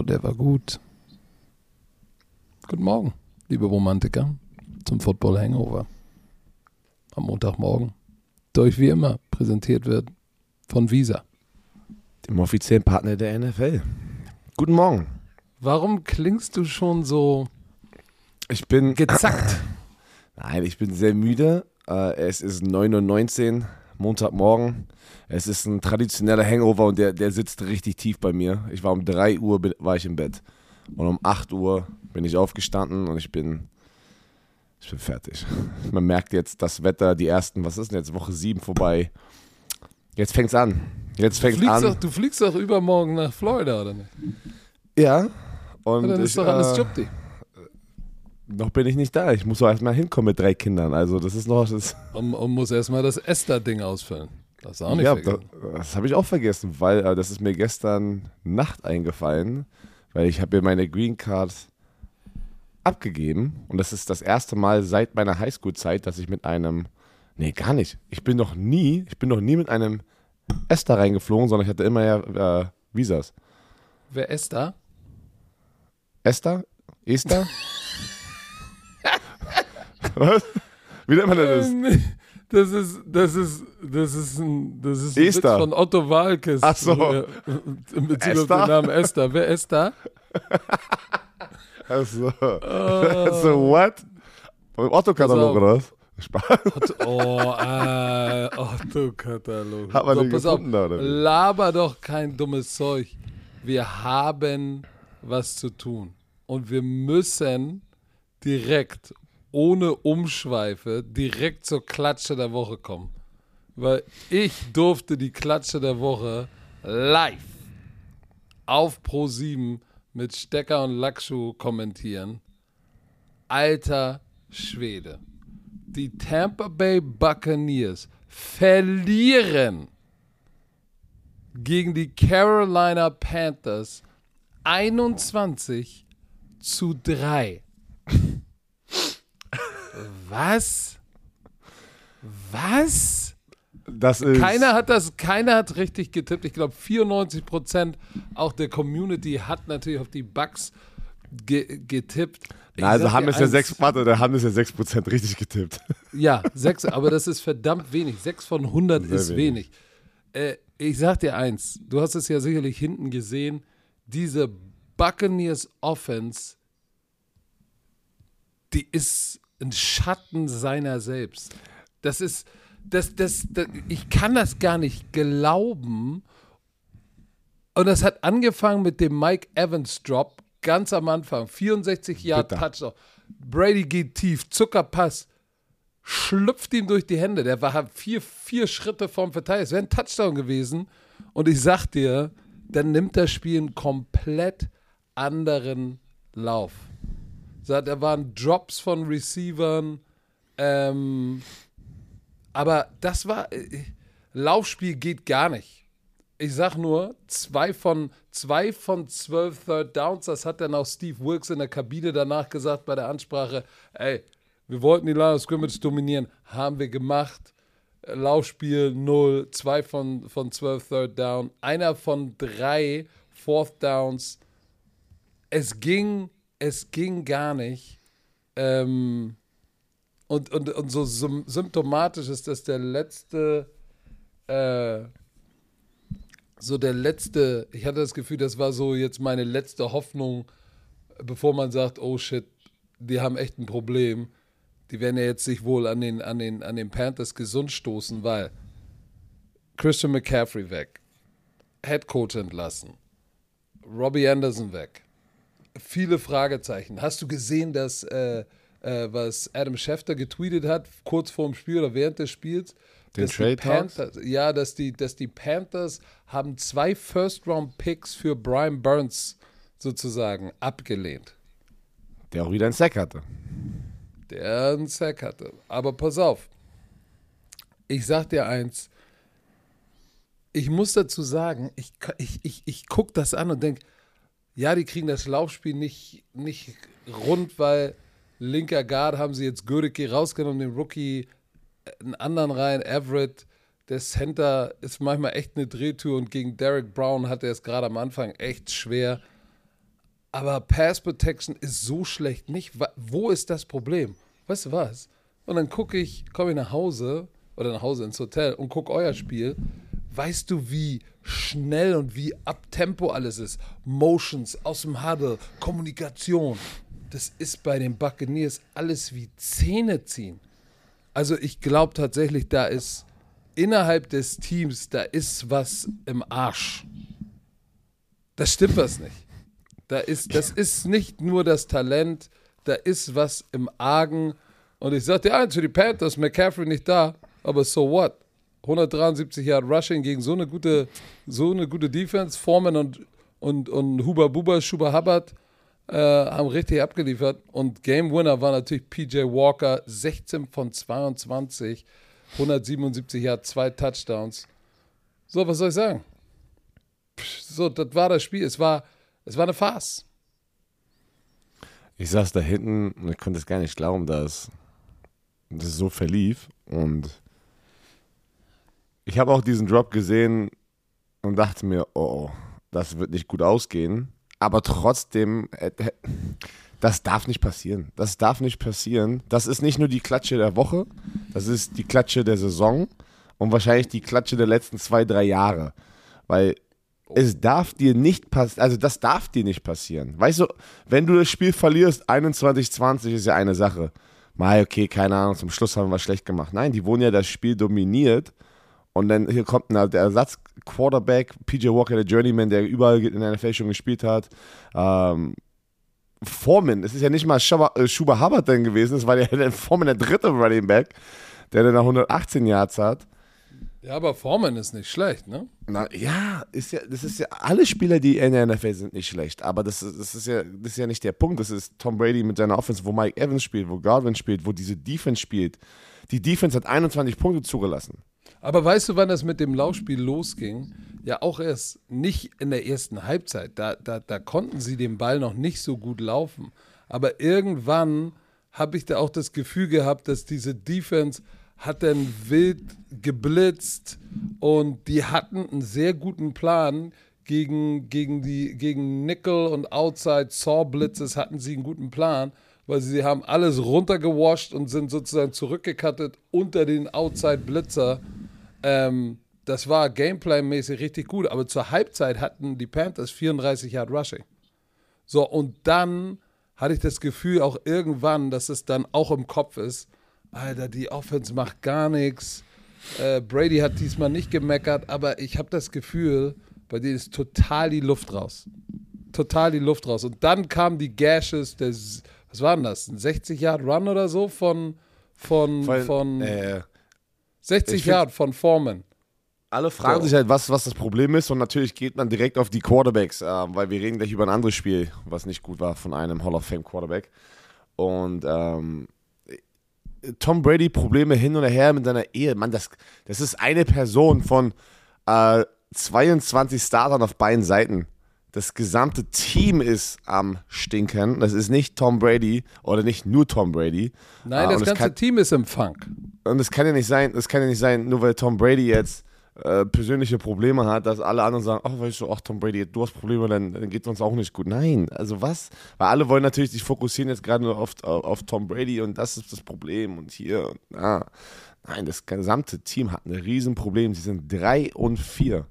Oh, der war gut. Guten Morgen, liebe Romantiker, zum Football Hangover. Am Montagmorgen. Durch wie immer präsentiert wird von Visa. Dem offiziellen Partner der NFL. Guten Morgen. Warum klingst du schon so Ich bin. gezackt? Nein, ich bin sehr müde. Äh, es ist 9.19 Uhr, Montagmorgen. Es ist ein traditioneller Hangover und der, der sitzt richtig tief bei mir. Ich war um 3 Uhr war ich im Bett. Und um 8 Uhr bin ich aufgestanden und ich bin. Ich bin fertig. Man merkt jetzt das Wetter, die ersten, was ist denn jetzt, Woche 7 vorbei. Jetzt fängt's an. Jetzt fängt's Fliegst an. doch, du fliegst doch übermorgen nach Florida, oder nicht? Ja. Und Ja, dann ich, ist doch alles äh. Noch bin ich nicht da. Ich muss doch erstmal hinkommen mit drei Kindern. Also das ist noch. Das, Und, und muss erstmal das Esther-Ding ausfüllen. Das ist auch nicht ja, das, vergessen. das habe ich auch vergessen, weil äh, das ist mir gestern Nacht eingefallen, weil ich habe mir meine Green Card abgegeben und das ist das erste Mal seit meiner Highschool-Zeit, dass ich mit einem, nee, gar nicht. Ich bin noch nie, ich bin noch nie mit einem Esther reingeflogen, sondern ich hatte immer ja äh, Visas. Wer Esther? Esther? Esther? Was? Wie nennt man das? Ähm, Das ist, das ist, das ist ein, das ist ein Witz Esther. von Otto Walkes. Ach so. In Bezug auf Esther? den Namen Esther. Wer ist da? Also, also what? Vom Otto-Katalog oder was? Spaß. Otto, oh, äh, Otto-Katalog. Hat man so, den gefunden, auf, oder laber doch kein dummes Zeug. Wir haben was zu tun. Und wir müssen direkt, ohne Umschweife, direkt zur Klatsche der Woche kommen. Weil ich durfte die Klatsche der Woche live auf Pro7 mit Stecker und Lackschuh kommentieren. Alter Schwede. Die Tampa Bay Buccaneers verlieren gegen die Carolina Panthers 21 zu 3. Was? Was? Das ist. Keiner hat das, keiner hat richtig getippt. Ich glaube, 94 Prozent auch der Community hat natürlich auf die Bugs ge getippt. Ich Na, also haben es ja eins, sechs, warte, da haben es ja 6% richtig getippt. Ja, sechs, aber das ist verdammt wenig. Sechs von 100 Sehr ist wenig. wenig. Äh, ich sag dir eins, du hast es ja sicherlich hinten gesehen, diese Buccaneers Offense, die ist ein Schatten seiner selbst. Das ist, das, das, das, ich kann das gar nicht glauben. Und das hat angefangen mit dem Mike Evans Drop ganz am Anfang. 64 Jahre. Touchdown. Brady geht tief, Zuckerpass, schlüpft ihm durch die Hände. Der war vier, vier Schritte vorm Verteidiger. Es wäre ein Touchdown gewesen. Und ich sag dir, dann nimmt das Spiel einen komplett anderen Lauf. Da waren Drops von Receivern. Ähm, aber das war. äh, Laufspiel geht gar nicht. Ich sag nur, zwei von, zwei von zwölf Third Downs, das hat dann auch Steve Wilkes in der Kabine danach gesagt bei der Ansprache. Ey, wir wollten die Line of Scrimmage dominieren, haben wir gemacht. Äh, Laufspiel 0, zwei von, von 12 Third Down, einer von drei Fourth Downs. Es ging, es ging gar nicht. Ähm, und, und, und so sym symptomatisch ist das der letzte, äh, so der letzte, ich hatte das Gefühl, das war so jetzt meine letzte Hoffnung, bevor man sagt, oh shit, die haben echt ein Problem. Die werden ja jetzt sich wohl an den, an den, an den Panthers gesund stoßen, weil Christian McCaffrey weg, Head Coach entlassen, Robbie Anderson weg, viele Fragezeichen. Hast du gesehen, dass äh, äh, was Adam Schefter getweetet hat, kurz vor dem Spiel oder während des Spiels? Den Trade? Panthers, Ja, dass die, dass die Panthers haben zwei First-Round-Picks für Brian Burns sozusagen abgelehnt, Der auch wieder einen Sack hatte. der einen Sack hatte. Aber pass auf, ich sag dir eins, ich muss dazu sagen, ich, ich, ich, ich gucke das an und denke, ja, die kriegen das Laufspiel nicht, nicht rund, weil linker Guard haben sie jetzt Gödecke rausgenommen, den Rookie, äh, einen anderen rein, Everett. Der Center ist manchmal echt eine Drehtür und gegen Derek Brown hat er es gerade am Anfang echt schwer. aber Pass Protection ist so schlecht nicht. Wo ist das Problem? Weißt du was? Und dann gucke ich, komme ich nach Hause oder nach Hause ins Hotel und gucke euer Spiel. Weißt du, wie schnell und wie abtempo alles ist? Motions aus dem Huddle, Kommunikation. Das ist bei den Buccaneers alles wie Zähne ziehen. Also ich glaube tatsächlich, da ist innerhalb des Teams, da ist was im Arsch. Das stimmt was nicht. Da ist, das ist nicht nur das Talent, da ist was im Argen. Und ich sagte, ja, für die Panthers, McCaffrey nicht da, aber so what? 173 Jahre Rushing gegen so eine gute, so eine gute Defense. Foreman und, und, und Huber Buber, Schuber Hubbard äh, haben richtig abgeliefert. Und Game Winner war natürlich PJ Walker, 16 von 22, 177 Jahre, zwei Touchdowns. So, was soll ich sagen? So, das war das Spiel. Es war, es war eine Farce. Ich saß da hinten und ich konnte es gar nicht glauben, dass das so verlief. Und ich habe auch diesen Drop gesehen und dachte mir, oh, das wird nicht gut ausgehen. Aber trotzdem, äh, das darf nicht passieren. Das darf nicht passieren. Das ist nicht nur die Klatsche der Woche, das ist die Klatsche der Saison und wahrscheinlich die Klatsche der letzten zwei, drei Jahre. Weil es darf dir nicht passieren, also das darf dir nicht passieren. Weißt du, wenn du das Spiel verlierst, 21-20 ist ja eine Sache. Mal, okay, keine Ahnung, zum Schluss haben wir schlecht gemacht. Nein, die wurden ja das Spiel dominiert und dann hier kommt ein, der Ersatz-Quarterback, PJ Walker, der Journeyman, der überall in der NFL schon gespielt hat. Ähm, Foreman, es ist ja nicht mal Schuba, äh, Hubbard dann gewesen, es war der, der Foreman der dritte Running Back, der dann 118 Yards hat. Ja, aber Foreman ist nicht schlecht, ne? Na, ja, ist ja, das ist ja, alle Spieler, die in der NFL sind, nicht schlecht. Aber das, ist, das, ist ja, das ist ja nicht der Punkt. Das ist Tom Brady mit seiner Offense, wo Mike Evans spielt, wo Garvin spielt, wo diese Defense spielt. Die Defense hat 21 Punkte zugelassen. Aber weißt du, wann das mit dem Laufspiel losging? Ja, auch erst nicht in der ersten Halbzeit. Da, da, da konnten sie den Ball noch nicht so gut laufen. Aber irgendwann habe ich da auch das Gefühl gehabt, dass diese Defense hat dann wild geblitzt und die hatten einen sehr guten Plan gegen, gegen, die, gegen Nickel und Outside Saw Blitzes hatten sie einen guten Plan, weil sie haben alles runtergewascht und sind sozusagen zurückgekattet unter den Outside Blitzer. Ähm, das war Gameplay-mäßig richtig gut, aber zur Halbzeit hatten die Panthers 34 Yard Rushing. So, und dann hatte ich das Gefühl auch irgendwann, dass es dann auch im Kopf ist, Alter, die Offense macht gar nichts. Äh, Brady hat diesmal nicht gemeckert, aber ich habe das Gefühl, bei denen ist total die Luft raus. Total die Luft raus. Und dann kamen die Gashes, des, was war denn das? Ein 60-Yard-Run oder so von, von, von, von äh, 60 Yard von Foreman. Alle fragen so. sich halt, was, was das Problem ist und natürlich geht man direkt auf die Quarterbacks, äh, weil wir reden gleich über ein anderes Spiel, was nicht gut war von einem Hall of Fame Quarterback. Und ähm, Tom Brady Probleme hin und her mit seiner Ehe. Mann, das, das ist eine Person von äh, 22 Startern auf beiden Seiten. Das gesamte Team ist am Stinken. Das ist nicht Tom Brady oder nicht nur Tom Brady. Nein, äh, das ganze kann, Team ist im Funk. Und es kann ja nicht sein, es kann ja nicht sein, nur weil Tom Brady jetzt äh, persönliche Probleme hat, dass alle anderen sagen, ach, weißt du, ach Tom Brady, du hast Probleme, dann, dann geht es uns auch nicht gut. Nein, also was? Weil alle wollen natürlich sich fokussieren jetzt gerade nur auf, auf, auf, Tom Brady und das ist das Problem und hier und da. Nein, das gesamte Team hat ein Riesenproblem. Sie sind drei und vier.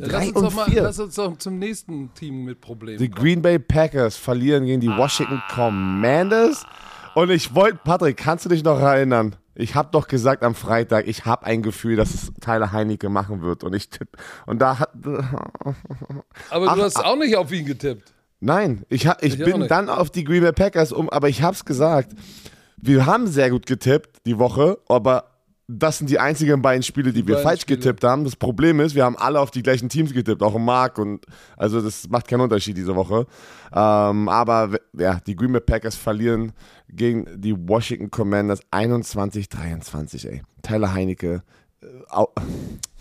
Drei lass, uns und mal, vier. lass uns doch zum nächsten Team mit Problemen. Die kommen. Green Bay Packers verlieren gegen die Washington ah. Commanders. Und ich wollte, Patrick, kannst du dich noch erinnern? Ich habe doch gesagt am Freitag, ich habe ein Gefühl, dass es Tyler Heinecke machen wird und ich tippe. Und da hat. Aber ach, du hast ach, auch nicht auf ihn getippt. Nein, ich, ha, ich, ich bin dann auf die Green Bay Packers um, aber ich habe es gesagt. Wir haben sehr gut getippt die Woche, aber das sind die einzigen beiden Spiele, die, die wir falsch Spiele. getippt haben. Das Problem ist, wir haben alle auf die gleichen Teams getippt, auch im Mark und also das macht keinen Unterschied diese Woche. Ähm, aber ja, die Green Bay Packers verlieren gegen die Washington Commanders 21-23, ey. Tyler Heinecke. Äh,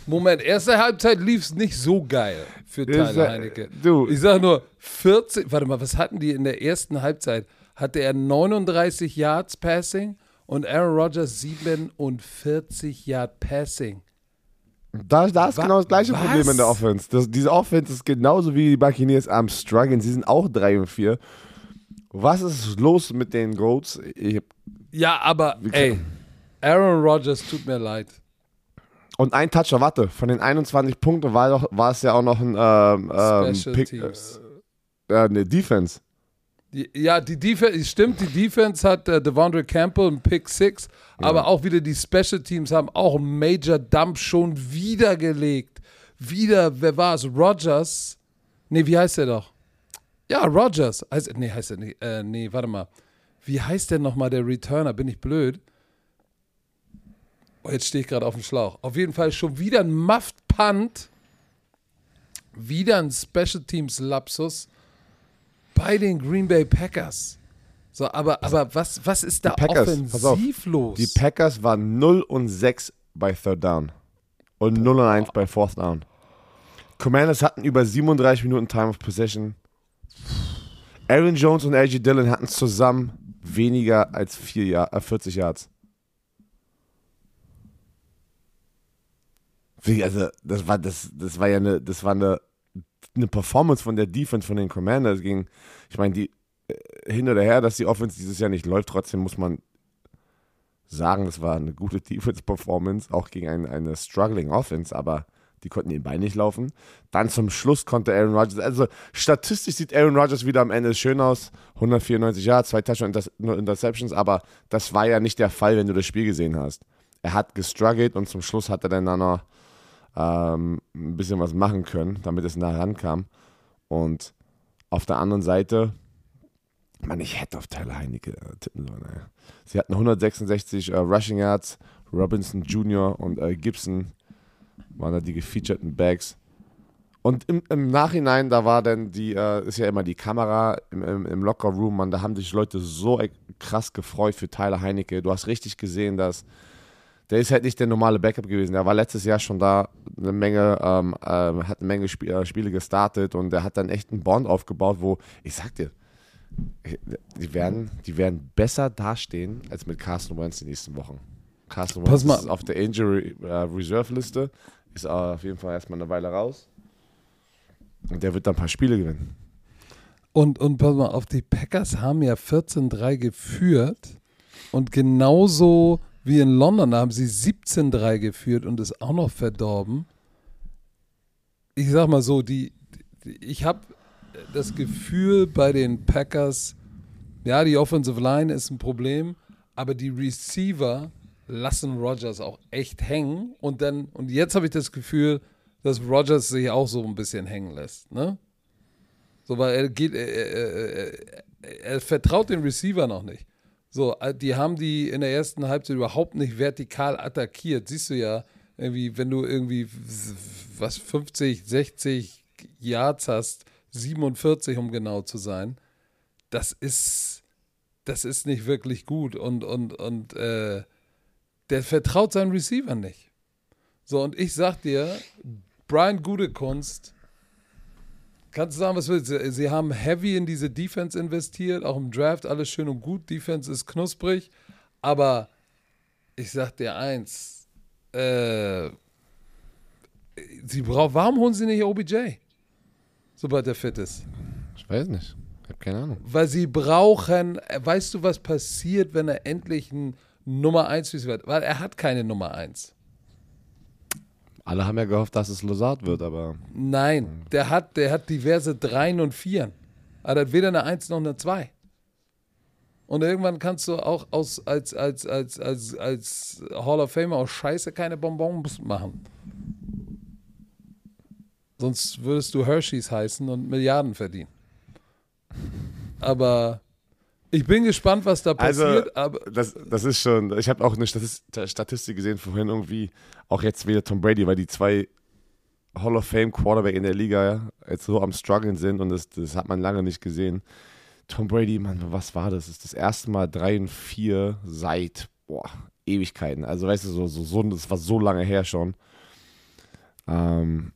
Moment, erste Halbzeit lief es nicht so geil für Tyler Heinecke. Du. Ich sag nur 14, warte mal, was hatten die in der ersten Halbzeit? Hatte er 39 Yards Passing? Und Aaron Rodgers 47 Yard Passing. Da, da ist Wa- genau das gleiche was? Problem in der Offense. Das, diese Offense ist genauso wie die Buccaneers am struggeln. Sie sind auch 3 und 4. Was ist los mit den Goats? Ja, aber ey, Aaron Rodgers tut mir leid. und ein Toucher, warte, von den 21 Punkten war, doch, war es ja auch noch ein ähm, ähm, Special Pick, Teams. äh, eine Defense. Ja, die Defense, stimmt, die Defense hat äh, Devondre Campbell einen Pick 6, aber auch wieder die Special Teams haben auch einen Major Dump schon wieder gelegt. Wieder, wer war es? Rogers? Nee, wie heißt der doch? Ja, Rogers. Heißt, nee, heißt er nicht. Äh, nee, warte mal. Wie heißt der nochmal, der Returner? Bin ich blöd? Oh, jetzt stehe ich gerade auf dem Schlauch. Auf jeden Fall schon wieder ein Muffed Punt. Wieder ein Special Teams Lapsus bei den Green Bay Packers. So, aber, aber was, was ist da Packers, auf. offensiv los? Die Packers waren 0 und 6 bei Third Down und 0 und 1 bei Fourth Down. Commanders hatten über 37 Minuten Time of Possession. Aaron Jones und AJ Dillon hatten zusammen weniger als vier Jahr, äh, 40 Yards. Also, das war, das, das war ja eine, das war eine, eine Performance von der Defense von den Commanders gegen, ich meine, die äh, hin oder her, dass die Offense dieses Jahr nicht läuft, trotzdem muss man sagen, das war eine gute Defense-Performance, auch gegen ein, eine struggling Offense, aber die konnten den Bein nicht laufen. Dann zum Schluss konnte Aaron Rodgers, also statistisch sieht Aaron Rodgers wieder am Ende schön aus, 194 Yards, zwei Touchdowns, Inter nur Interceptions, aber das war ja nicht der Fall, wenn du das Spiel gesehen hast. Er hat gestruggelt und zum Schluss hat er dann noch ähm, ein bisschen was machen können, damit es nah rankam. Und auf der anderen Seite, Mann, ich hätte auf Tyler Heinecke äh, tippen sollen. Ey. Sie hatten 166 äh, Rushing Yards, Robinson Jr. und äh, Gibson waren da die gefeaturten Bags. Und im, im Nachhinein, da war dann die, äh, ist ja immer die Kamera im, im, im Locker Room, man, da haben sich Leute so e- krass gefreut für Tyler Heinecke. Du hast richtig gesehen, dass der ist halt nicht der normale Backup gewesen. Der war letztes Jahr schon da, eine Menge, ähm, ähm, hat eine Menge Sp äh, Spiele gestartet und der hat dann echt einen Bond aufgebaut, wo, ich sag dir, die werden, die werden besser dastehen als mit Carson Wentz in den nächsten Wochen. Carson Wentz ist auf der Injury äh, Reserve Liste, ist auf jeden Fall erstmal eine Weile raus. Und der wird dann ein paar Spiele gewinnen. Und, und pass mal auf, die Packers haben ja 14-3 geführt und genauso wie in London haben sie 17-3 geführt und ist auch noch verdorben. Ich sag mal so, die, die ich habe das Gefühl bei den Packers, ja, die Offensive Line ist ein Problem, aber die Receiver lassen Rodgers auch echt hängen und dann und jetzt habe ich das Gefühl, dass Rodgers sich auch so ein bisschen hängen lässt, ne? So, weil er geht, er, er, er, er vertraut den Receiver noch nicht. So, äh, die haben die in der ersten Halbzeit überhaupt nicht vertikal attackiert. Siehst du ja, irgendwie, wenn du irgendwie was 50, 60 Yards hast, 47 um genau zu sein, das ist, das ist nicht wirklich gut und, und, und äh, der vertraut seinen Receiver nicht. So, und ich sag dir, Brian Gutekunst, kannst du sagen, was willst du? Sie haben heavy in diese Defense investiert, auch im Draft, alles schön und gut. Defense ist knusprig, aber ich sag dir eins, äh, sie brauchen, warum holen sie nicht OBJ? Sobald er fit ist. Ich weiß nicht. Ich habe keine Ahnung. Weil sie brauchen, weißt du, was passiert, wenn er endlich ein Nummer 1 wird? Weil er hat keine Nummer 1. Alle haben ja gehofft, dass es Lozard wird, aber Nein, der hat, der hat diverse Dreien und Vieren. Er hat weder eine Eins noch eine Zwei. Und irgendwann kannst du auch aus, als, als, als, als, als Hall of Famer aus Scheiße keine Bonbons machen. Sonst würdest du Hershey's heißen und Milliarden verdienen. Aber ich bin gespannt, was da Also, passiert. aber das, das ist schon, ich habe auch eine Statis- Statistik gesehen vorhin irgendwie, auch jetzt wieder Tom Brady, weil die zwei Hall of Fame Quarterback in der Liga jetzt so am struggeln sind und das, das hat man lange nicht gesehen. Tom Brady, Mann, was war das? Das ist das erste Mal 3 und 4 seit, boah, Ewigkeiten. Also weißt du, so, so, so das war so lange her schon. Ähm,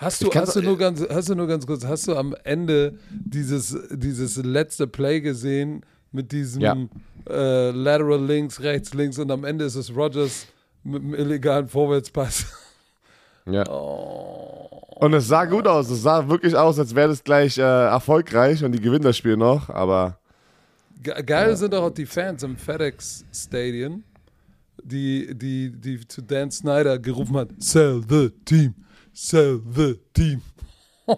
Hast du, hast, du nur ganz, hast du nur ganz kurz, hast du am Ende dieses, dieses letzte Play gesehen mit diesem Ja. äh, Lateral links, rechts, links und am Ende ist es Rogers mit einem illegalen Vorwärtspass. Ja. Und es sah gut aus. Es sah wirklich aus, als wäre das gleich äh, erfolgreich und die gewinnen das Spiel noch, aber. Ge geil sind auch die Fans im FedEx Stadion, die, die, die zu Dan Snyder gerufen hat: Sell the team, sell the team.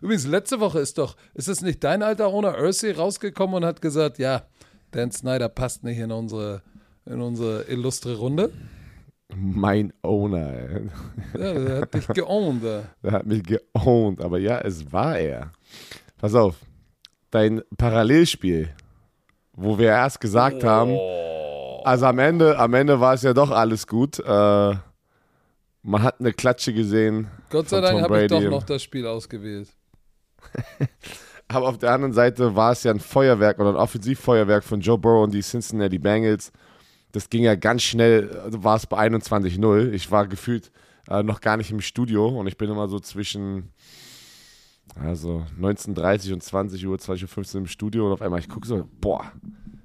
Übrigens, letzte Woche ist doch, ist es nicht dein alter Owner Ursay rausgekommen und hat gesagt: Ja, Dan Snyder passt nicht in unsere, in unsere illustre Runde? Mein Owner, ey. Ja, der hat dich geowned. Der hat mich geowned, aber ja, es war er. Pass auf, dein Parallelspiel, wo wir erst gesagt haben, also am Ende, am Ende war es ja doch alles gut. Äh, man hat eine Klatsche gesehen. Gott sei Dank habe ich doch noch das Spiel ausgewählt. Aber auf der anderen Seite war es ja ein Feuerwerk oder ein Offensivfeuerwerk von Joe Burrow und die Cincinnati Bengals. Das ging ja ganz schnell, also war es bei 21-0. Ich war gefühlt äh, noch gar nicht im Studio und ich bin immer so zwischen also 19.30 und 20 Uhr, 20.15 Uhr im Studio und auf einmal ich gucke so, boah,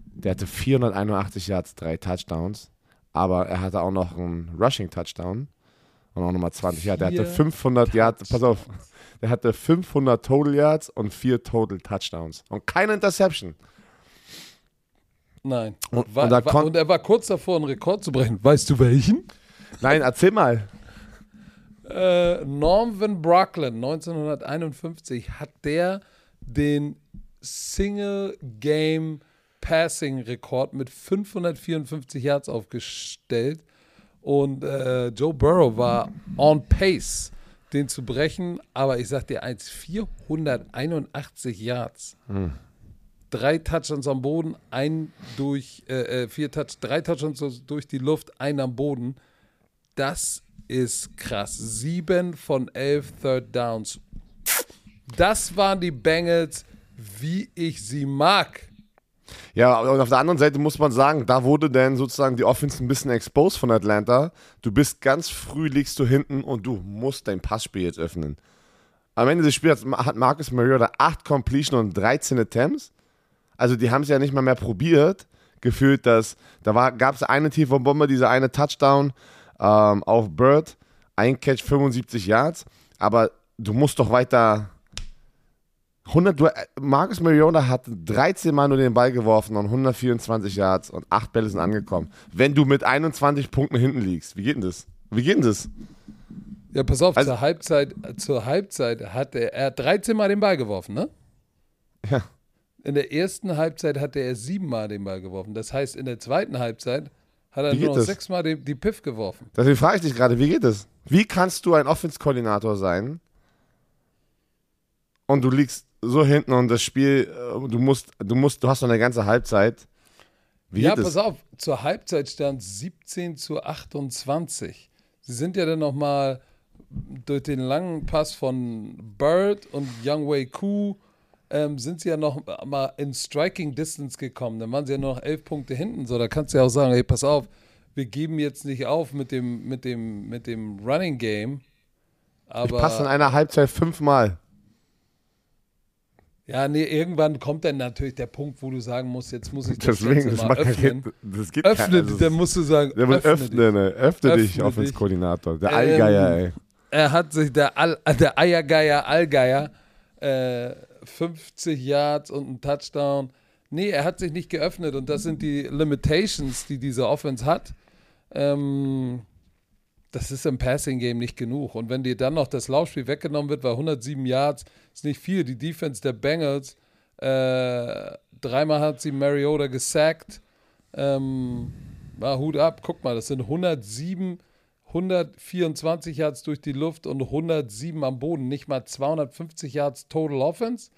der hatte 481 Yards, drei Touchdowns, aber er hatte auch noch einen Rushing-Touchdown und auch nochmal 20 Yards. Der hatte Vier 500 Yards, pass auf, der hatte 500 Total Yards und vier Total Touchdowns und keine Interception. Nein. Und- War, und da war, und er war kurz davor, einen Rekord zu brechen. Weißt du welchen? Nein, erzähl mal. Äh, Norman Brocklin, 1951, hat der den Single-Game-Passing-Rekord mit 554 Yards aufgestellt. Und äh, Joe Burrow war on pace, den zu brechen. Aber ich sag dir eins, 481 Yards. Drei Touchdowns am Boden, ein durch, äh, äh, vier Touch, drei Touchdowns durch die Luft, ein am Boden. Das ist krass. Sieben von elf Third Downs. Das waren die Bengals, wie ich sie mag. Ja, und auf der anderen Seite muss man sagen, da wurde dann sozusagen die Offense ein bisschen exposed von Atlanta. Du bist ganz früh, liegst du hinten und du musst dein Passspiel jetzt öffnen. Am Ende des Spiels hat Marcus Mariota 8 Completion und 13 Attempts. Also die haben es ja nicht mal mehr probiert. Gefühlt, dass da gab es eine tiefe Bombe, dieser eine Touchdown ähm, auf Bird, ein Catch 75 Yards. Aber du musst doch weiter 100, du, äh, Marcus Mariota hat 13 Mal nur den Ball geworfen und 124 Yards und 8 Bälle sind angekommen. Wenn du mit 21 Punkten hinten liegst, wie geht denn das? Wie geht denn das? Ja, pass auf, Also- zur Halbzeit, zur Halbzeit hat er, er hat 13 Mal den Ball geworfen, ne? Ja. In der ersten Halbzeit hatte er siebenmal den Ball geworfen. Das heißt, in der zweiten Halbzeit hat er nur noch sechsmal die, die Piff geworfen. Deswegen frage ich dich gerade, wie geht das? Wie kannst du ein Offense-Koordinator sein und du liegst so hinten und das Spiel, äh, du musst, du musst, du hast noch eine ganze Halbzeit. Wie ja, pass auf, zur Halbzeit stand 17 zu 28. Sie sind ja dann nochmal durch den langen Pass von Bird und Young Wei Koo ähm, sind sie ja noch mal in Striking Distance gekommen. Dann waren sie ja nur noch elf Punkte hinten. So, da kannst du ja auch sagen, hey, pass auf, wir geben jetzt nicht auf mit dem, mit dem, mit dem Running Game. Ich Aber passe in einer Halbzeit fünfmal. Ja, nee, irgendwann kommt dann natürlich der Punkt, wo du sagen musst, jetzt muss ich das Deswegen, das, mal macht öffnen. kein, das geht Öffne, kein, also dann musst du sagen, öffne öffnen, dich. ey. öffne, dich, Öffne Offense-Koordinator. Der Ähm, Allgeier, ey. Er hat sich, der, Al, der Eiergeier, Allgeier, äh, 50 Yards und ein Touchdown. Nee, er hat sich nicht geöffnet und das sind die Limitations, die diese Offense hat. Ähm, das ist im Passing-Game nicht genug. Und wenn dir dann noch das Laufspiel weggenommen wird, weil 107 Yards ist nicht viel. Die Defense der Bengals, äh, dreimal hat sie Mariota gesackt. Ähm, war Hut ab, guck mal, das sind 107, 124 Yards durch die Luft und 107 am Boden. Nicht mal 250 Yards Total Offense.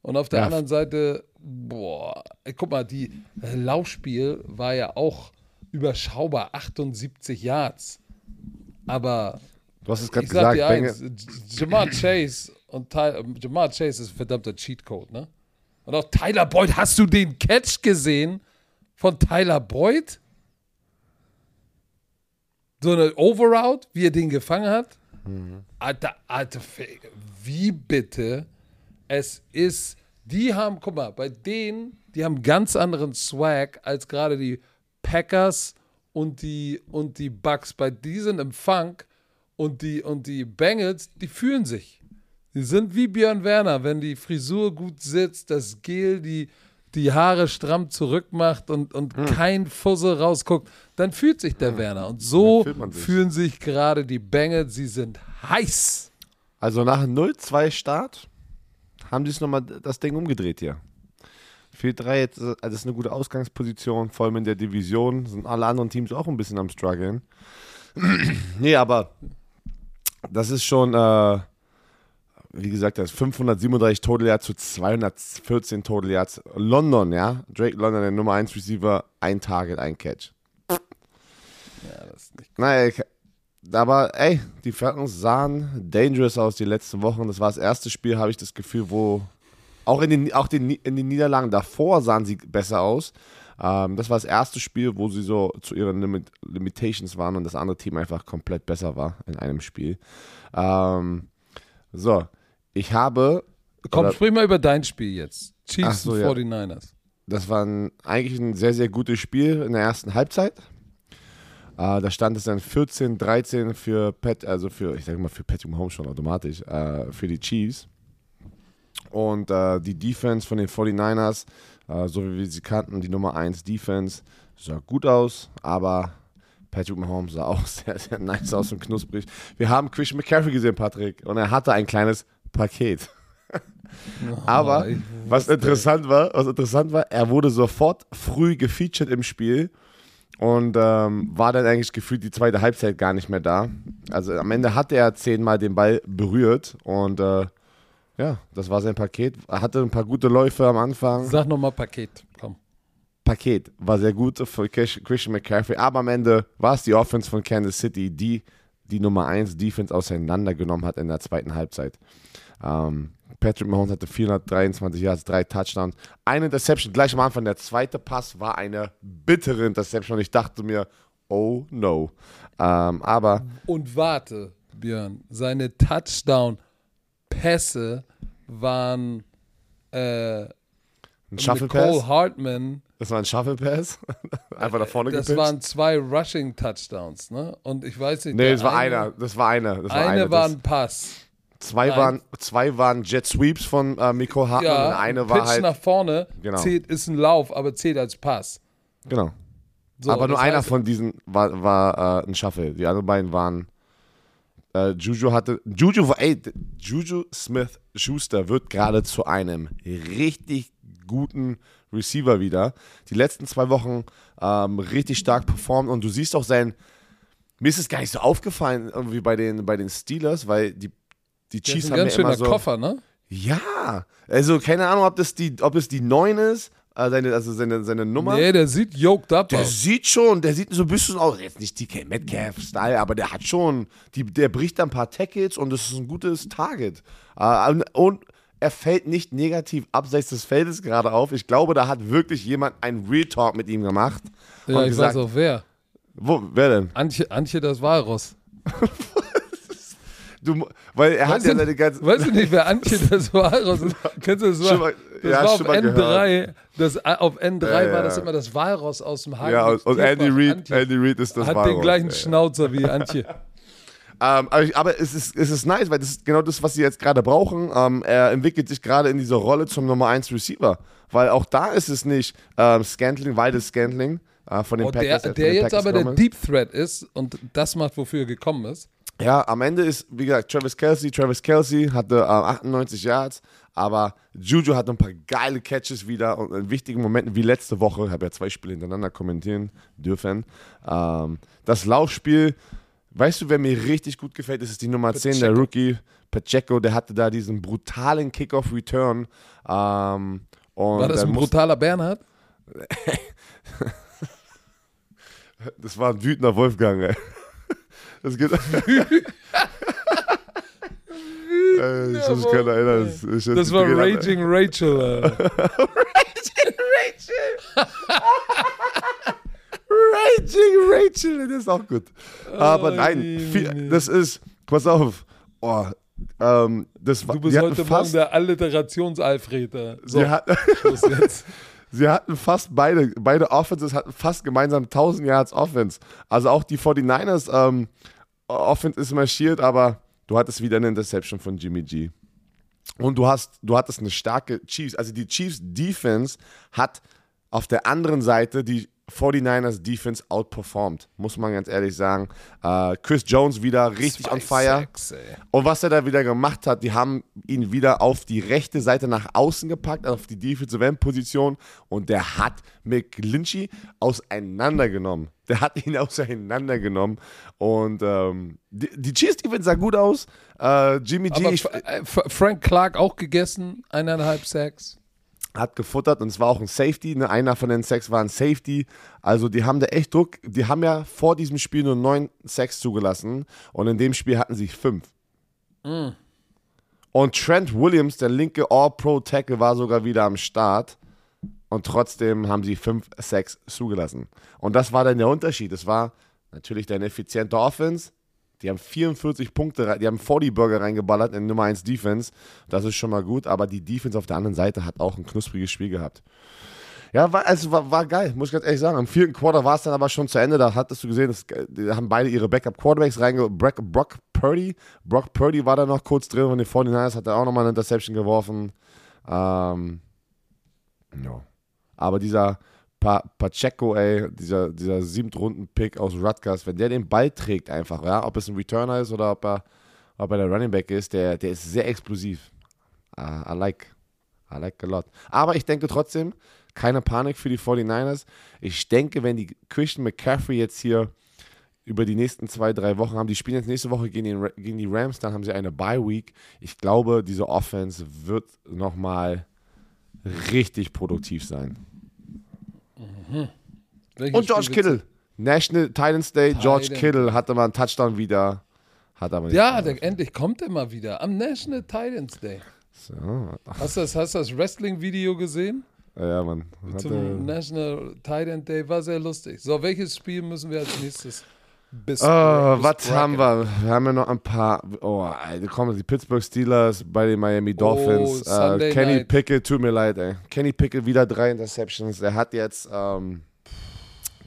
Und auf der Ja. anderen Seite, boah, guck mal, die äh, Laufspiel war ja auch überschaubar, 78 Yards. Aber Du hast es gerade sag gesagt, Bengel, eins, Jamar Chase und Ty Jamar Chase ist ein verdammter Cheatcode, ne? Und auch Tyler Boyd, hast du den Catch gesehen von Tyler Boyd? So eine Overroute, wie er den gefangen hat? Alter, alter, wie bitte? Es ist, die haben, guck mal, bei denen, die haben ganz anderen Swag als gerade die Packers und die, und die Bucks. Bei die sind im Funk Und die, und die Bengals, die fühlen sich. Die sind wie Björn Werner, wenn die Frisur gut sitzt, das Gel die, die Haare stramm zurückmacht und, und Hm. kein Fussel rausguckt, dann fühlt sich der Werner. Und so sich. fühlen sich gerade die Bengals. Sie sind heiß. Also nach 0-2 Start haben die es nochmal das Ding umgedreht hier. 4-3, jetzt, äh, das ist eine gute Ausgangsposition, vor allem in der Division. Sind alle anderen Teams auch ein bisschen am struggeln. nee, aber das ist schon, äh, wie gesagt, das ist 537 Total Yards zu 214 Total Yards. London, ja. Drake London, der Nummer 1 Receiver, ein Target, ein Catch. Ja, das ist nicht Naja, ich, aber ey, die Falcons sahen dangerous aus die letzten Wochen. Das war das erste Spiel, habe ich das Gefühl, wo auch in den, auch den, in den Niederlagen davor sahen sie besser aus. Ähm, das war das erste Spiel, wo sie so zu ihren Limit Limitations waren und das andere Team einfach komplett besser war in einem Spiel. Ähm, so, ich habe, Komm, Oder- sprich mal über dein Spiel jetzt. Chiefs so, und ja. 49ers. das war ein, eigentlich ein sehr, sehr gutes Spiel in der ersten Halbzeit. Äh, da stand es dann 14, 13 für Pat, also für, ich sag mal, für Patrick Mahomes schon automatisch, äh, für die Chiefs. Und äh, die Defense von den 49ers, äh, so wie wir sie kannten, die Nummer 1 Defense, sah gut aus, aber Patrick Mahomes sah auch sehr, sehr nice aus und knusprig. Wir haben Christian McCaffrey gesehen, Patrick, und er hatte ein kleines Paket. Aber ich was interessant war, was interessant war, er wurde sofort früh gefeatured im Spiel und ähm, war dann eigentlich gefühlt die zweite Halbzeit gar nicht mehr da. Also am Ende hatte er zehnmal den Ball berührt und äh, ja, das war sein Paket. Er hatte ein paar gute Läufe am Anfang. Sag nochmal Paket. Komm. Paket war sehr gut für Chris- Christian McCaffrey, aber am Ende war es die Offense von Kansas City, die die Nummer 1 Defense auseinandergenommen hat in der zweiten Halbzeit. Ähm, Patrick Mahomes hatte 423 Yards, drei Touchdowns, eine Interception gleich am Anfang. Der zweite Pass war eine bittere Interception und ich dachte mir, oh no. Ähm, aber Und warte, Björn, seine Touchdown-Pässe waren äh, ein Shuffle Nicole Pass, Hartman. das war ein Shuffle Pass, einfach nach vorne Das gepitcht. waren zwei Rushing-Touchdowns, ne? Und ich weiß nicht. Nee, das war eine, einer, das war einer. Das war Eine einer. war ein Pass. zwei, Nein. waren, zwei waren Jet Sweeps von äh, Miko Hartmann Ja, und eine ein war Pitch halt. nach vorne Genau. zählt, ist ein Lauf, aber zählt als Pass. Genau. So, aber nur einer von diesen war, war äh, ein Shuffle. Die anderen beiden waren. Äh, Juju hatte. Juju. Ey, Juju Smith Schuster wird gerade zu einem richtig guten Receiver wieder. Die letzten zwei Wochen ähm, richtig stark performt und du siehst auch sein. Mir ist es gar nicht so aufgefallen, irgendwie bei den, bei den Steelers, weil die, die Das Chiefs ist ein haben ganz ja immer schöner so. Koffer, ne? Ja, also keine Ahnung, ob das die, ob es die 9 ist, seine, also seine, seine Nummer. Nee, der sieht yoked up Der aus. sieht schon, der sieht so ein bisschen aus, jetzt nicht DK Metcalf-Style, aber der hat schon, die, der bricht ein paar Tackles und das ist ein gutes Target. Äh, und, er fällt nicht negativ abseits des Feldes gerade auf. Ich glaube, da hat wirklich jemand einen Real Talk mit ihm gemacht. Ja, ich gesagt, weiß auch wer. wo, wer denn? Antje, Antje das Walross. Du, weil er hat Weißt ja du- seine ganze. Weißt du nicht, wer Antje das ist? Kennst du das? War, mal- das ja, war auf schon mal N3. Das, äh, auf N3 Ja, war das ja. immer das Walross aus dem Hagen. ja, und, und Andy Reid, Antje Andy Reid ist das hat Walross. den gleichen Ja, ja. Schnauzer wie Antje. Ähm, aber ich- aber es, ist, es ist nice, weil das ist genau das, was sie jetzt gerade brauchen. Ähm, er entwickelt sich gerade in dieser Rolle zum Nummer 1 Receiver. Weil auch da ist es nicht ähm, Scantling, Wildes Scantling äh, von den der, Packers. der den jetzt Packers aber der gekommen Deep Threat ist und das macht, wofür er gekommen ist. Ja, am Ende ist, wie gesagt, Travis Kelsey. Travis Kelsey hatte äh, 98 Yards, aber Juju hatte ein paar geile Catches wieder und in wichtigen Momenten wie letzte Woche, ich habe ja zwei Spiele hintereinander kommentieren dürfen. Ähm, das Laufspiel, weißt du, wer mir richtig gut gefällt, das ist die Nummer 10, der Pacheco. Rookie Pacheco, der hatte da diesen brutalen Kickoff-Return. Ähm, War das ein brutaler Bernhard? Das war ein wütender Wolfgang, ey. Das geht. Ey, ich muss mich gerade erinnern. Das, ich, Das war geht ab- Raging Rachel. Raging Rachel, das ist auch gut. Aber Oh, nein, nee, viel, nee. das ist, pass auf. Oh, ähm, das war, Du bist heute Morgen der Alliterations-Alfred. So, hat. sie hatten fast beide, beide Offenses hatten fast gemeinsam 1000 Yards Offense. Also auch die 49ers, ähm, Offense ist marschiert, aber du hattest wieder eine Interception von Jimmy G. Und du hast, du hattest eine starke Chiefs. Also die Chiefs Defense hat auf der anderen Seite die 49ers Defense outperformed, muss man ganz ehrlich sagen. Äh, Chris Jones wieder richtig Zwei on fire. Ey. Und was er da wieder gemacht hat, die haben ihn wieder auf die rechte Seite nach außen gepackt, auf die Defensive End Position und der hat McGlinchey auseinandergenommen. Der hat ihn auseinandergenommen und ähm, die, die Chiefs Defense sah gut aus. Äh, Jimmy G ich, äh, Frank Clark auch gegessen, eineinhalb Sacks. Hat gefuttert und es war auch ein Safety. Ne? Einer von den Sacks war ein Safety. Also die haben da echt Druck. Die haben ja vor diesem Spiel nur neun Sacks zugelassen und in dem Spiel hatten sie fünf. Und Trent Williams, der linke All-Pro-Tackle, war sogar wieder am Start. Und trotzdem haben sie fünf Sacks zugelassen. Und das war dann der Unterschied. Es war natürlich eine effiziente Offense. Die haben 44 Punkte, die haben 40 Burger reingeballert in Nummer 1 Defense. Das ist schon mal gut, aber die Defense auf der anderen Seite hat auch ein knuspriges Spiel gehabt. Ja, war, also war, war geil, muss ich ganz ehrlich sagen. Im vierten Quarter war es dann aber schon zu Ende. Da hattest du gesehen, das, haben beide ihre Backup-Quarterbacks. Brock, Brock Purdy. Brock Purdy war da noch kurz drin und den 49ers hat er auch nochmal eine Interception geworfen. Ähm, ja. Aber dieser pa Pacheco, ey, dieser, dieser Siebtrunden-Pick aus Rutgers, wenn der den Ball trägt einfach, ja, ob es ein Returner ist oder ob er, ob er der Running Back ist, der, der ist sehr explosiv. Uh, I like. I like a lot. Aber ich denke trotzdem, keine Panik für die 49ers. Ich denke, wenn die Christian McCaffrey jetzt hier über die nächsten zwei, drei Wochen haben, die spielen jetzt nächste Woche gegen, den, gegen die Rams, dann haben sie eine Bye-Week. Ich glaube, diese Offense wird nochmal richtig produktiv sein. Welches Und George Kittle. National Titans Day, George Titan. Kittle hatte mal einen Touchdown wieder. Hat aber Ja, der, endlich kommt er mal wieder. Am National Titans Day. So. Hast du das, hast das Wrestling-Video gesehen? Ja, Mann. Zum National Titan Day war sehr lustig. So, welches Spiel müssen wir als nächstes bis Oh, was haben wir? Wir haben ja noch ein paar. Oh, Alter, komm, die Pittsburgh Steelers bei den Miami Dolphins. Oh, äh, Kenny Night. Pickett, tut mir leid, ey. Kenny Pickett wieder drei Interceptions. Der hat jetzt, ähm,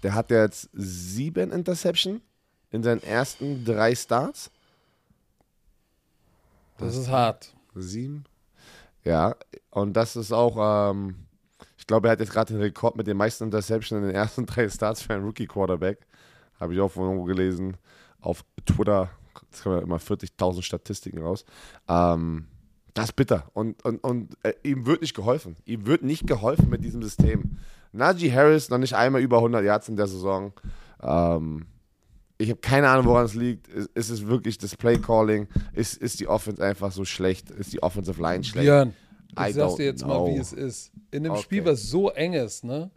der hat jetzt sieben Interceptions in seinen ersten drei Starts. Das ist hart. Sieben? Ja, und das ist auch, ähm, ich glaube, er hat jetzt gerade den Rekord mit den meisten Interceptions in den ersten drei Starts für einen Rookie-Quarterback. Habe ich auch von irgendwo gelesen. Auf Twitter, es kommen ja immer 40.000 Statistiken raus. Ähm, das ist bitter. Und, und, und äh, ihm wird nicht geholfen. Ihm wird nicht geholfen mit diesem System. Najee Harris noch nicht einmal über 100 Yards in der Saison. Ähm, ich habe keine Ahnung, woran es liegt. Ist, ist es wirklich das Play-Calling? Ist, ist die Offense einfach so schlecht? Ist die Offensive Line schlecht? Björn, I ich sag's don't dir jetzt know. mal, wie es ist. In einem Okay. Spiel, was so eng ist, ne,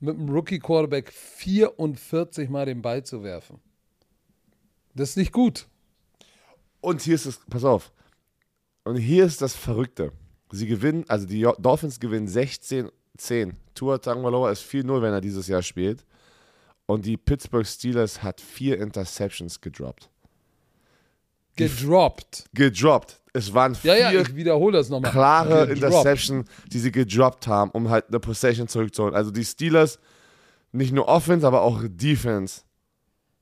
mit einem Rookie-Quarterback 44 Mal den Ball zu werfen. Das ist nicht gut. Und hier ist es, pass auf. Und hier ist das Verrückte. Sie gewinnen, also die Dolphins gewinnen 16-10. Tua Tagovailoa ist 4-0, wenn er dieses Jahr spielt. Und die Pittsburgh Steelers hat vier Interceptions gedroppt. Gedroppt. Gedroppt. Es waren Ja, vier ja, ich wiederhole das nochmal. klare Gedroppt. Interceptions, die sie gedroppt haben, um halt eine Possession zurückzuholen. Also die Steelers, nicht nur Offense, aber auch Defense.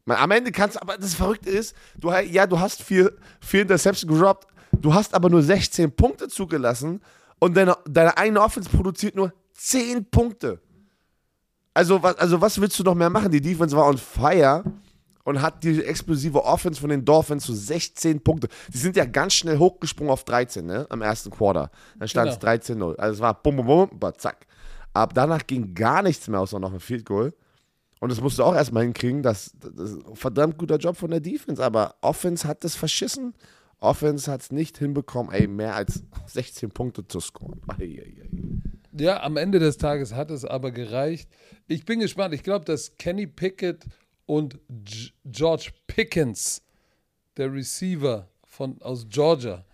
Man, am Ende kannst du, aber das Verrückte ist, du, ja, du hast vier, vier Interceptions gedroppt, du hast aber nur 16 Punkte zugelassen und deine, deine eigene Offense produziert nur 10 Punkte. Also, was, also was willst du noch mehr machen? Die Defense war on fire und hat die explosive Offense von den Dolphins zu 16 Punkte. Die sind ja ganz schnell hochgesprungen auf 13, ne? Am ersten Quarter. Dann stand es Genau. 13-0. Also es war bum, bum, bum, bum, zack. Ab danach ging gar nichts mehr, außer noch ein Field Goal. Und das musst du auch erstmal hinkriegen. Das, das ist ein verdammt guter Job von der Defense. Aber Offense hat das verschissen. Offense hat es nicht hinbekommen, ey, mehr als 16 Punkte zu scoren. Ja, am Ende des Tages hat es aber gereicht. Ich bin gespannt. Ich glaube, dass Kenny Pickett und G George Pickens, der Receiver von, aus Georgia,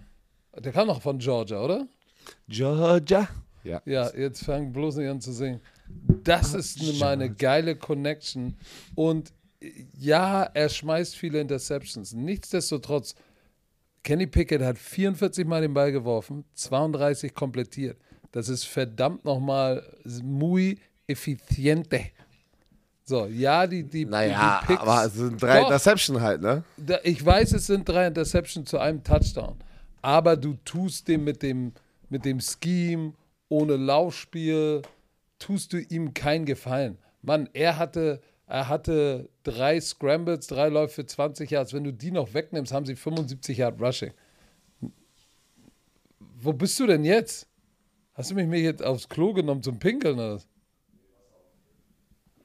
der kam noch von Georgia, oder? Georgia. Ja. Ja, jetzt fang bloß nicht an zu singen. Das ist ne- mal eine geile Connection. Und ja, er schmeißt viele Interceptions. Nichtsdestotrotz, Kenny Pickett hat 44 Mal den Ball geworfen, 32 komplettiert. Das ist verdammt nochmal muy efficiente. So, ja, die, die, Naja, die Picks, aber es sind drei Doch. Interception halt, ne? Ich weiß, es sind drei Interceptions zu einem Touchdown. Aber du tust dem mit dem, mit dem Scheme, ohne Laufspiel, tust du ihm keinen Gefallen. Mann, er hatte, er hatte drei Scrambles, drei Läufe für 20 Yards. Wenn du die noch wegnimmst, haben sie 75 Yard Rushing. Wo bist du denn jetzt? Hast du mich mir jetzt aufs Klo genommen zum Pinkeln oder was?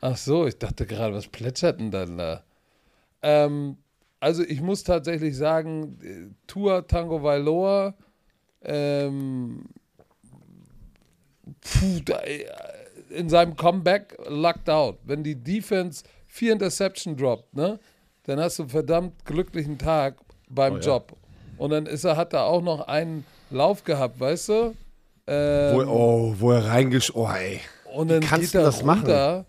Ach so, ich dachte gerade, was plätschert denn dann da? Ähm, also ich muss tatsächlich sagen, äh, Tua Tango Vailoa, ähm, da, äh, in seinem Comeback lucked out. Wenn die Defense vier Interception droppt, ne, dann hast du einen verdammt glücklichen Tag beim Oh ja. Job. Und dann ist er, hat er auch noch einen Lauf gehabt, weißt du? Ähm, Wo, oh, wo er reingesch... Oh, ey. und dann kannst geht du das machen?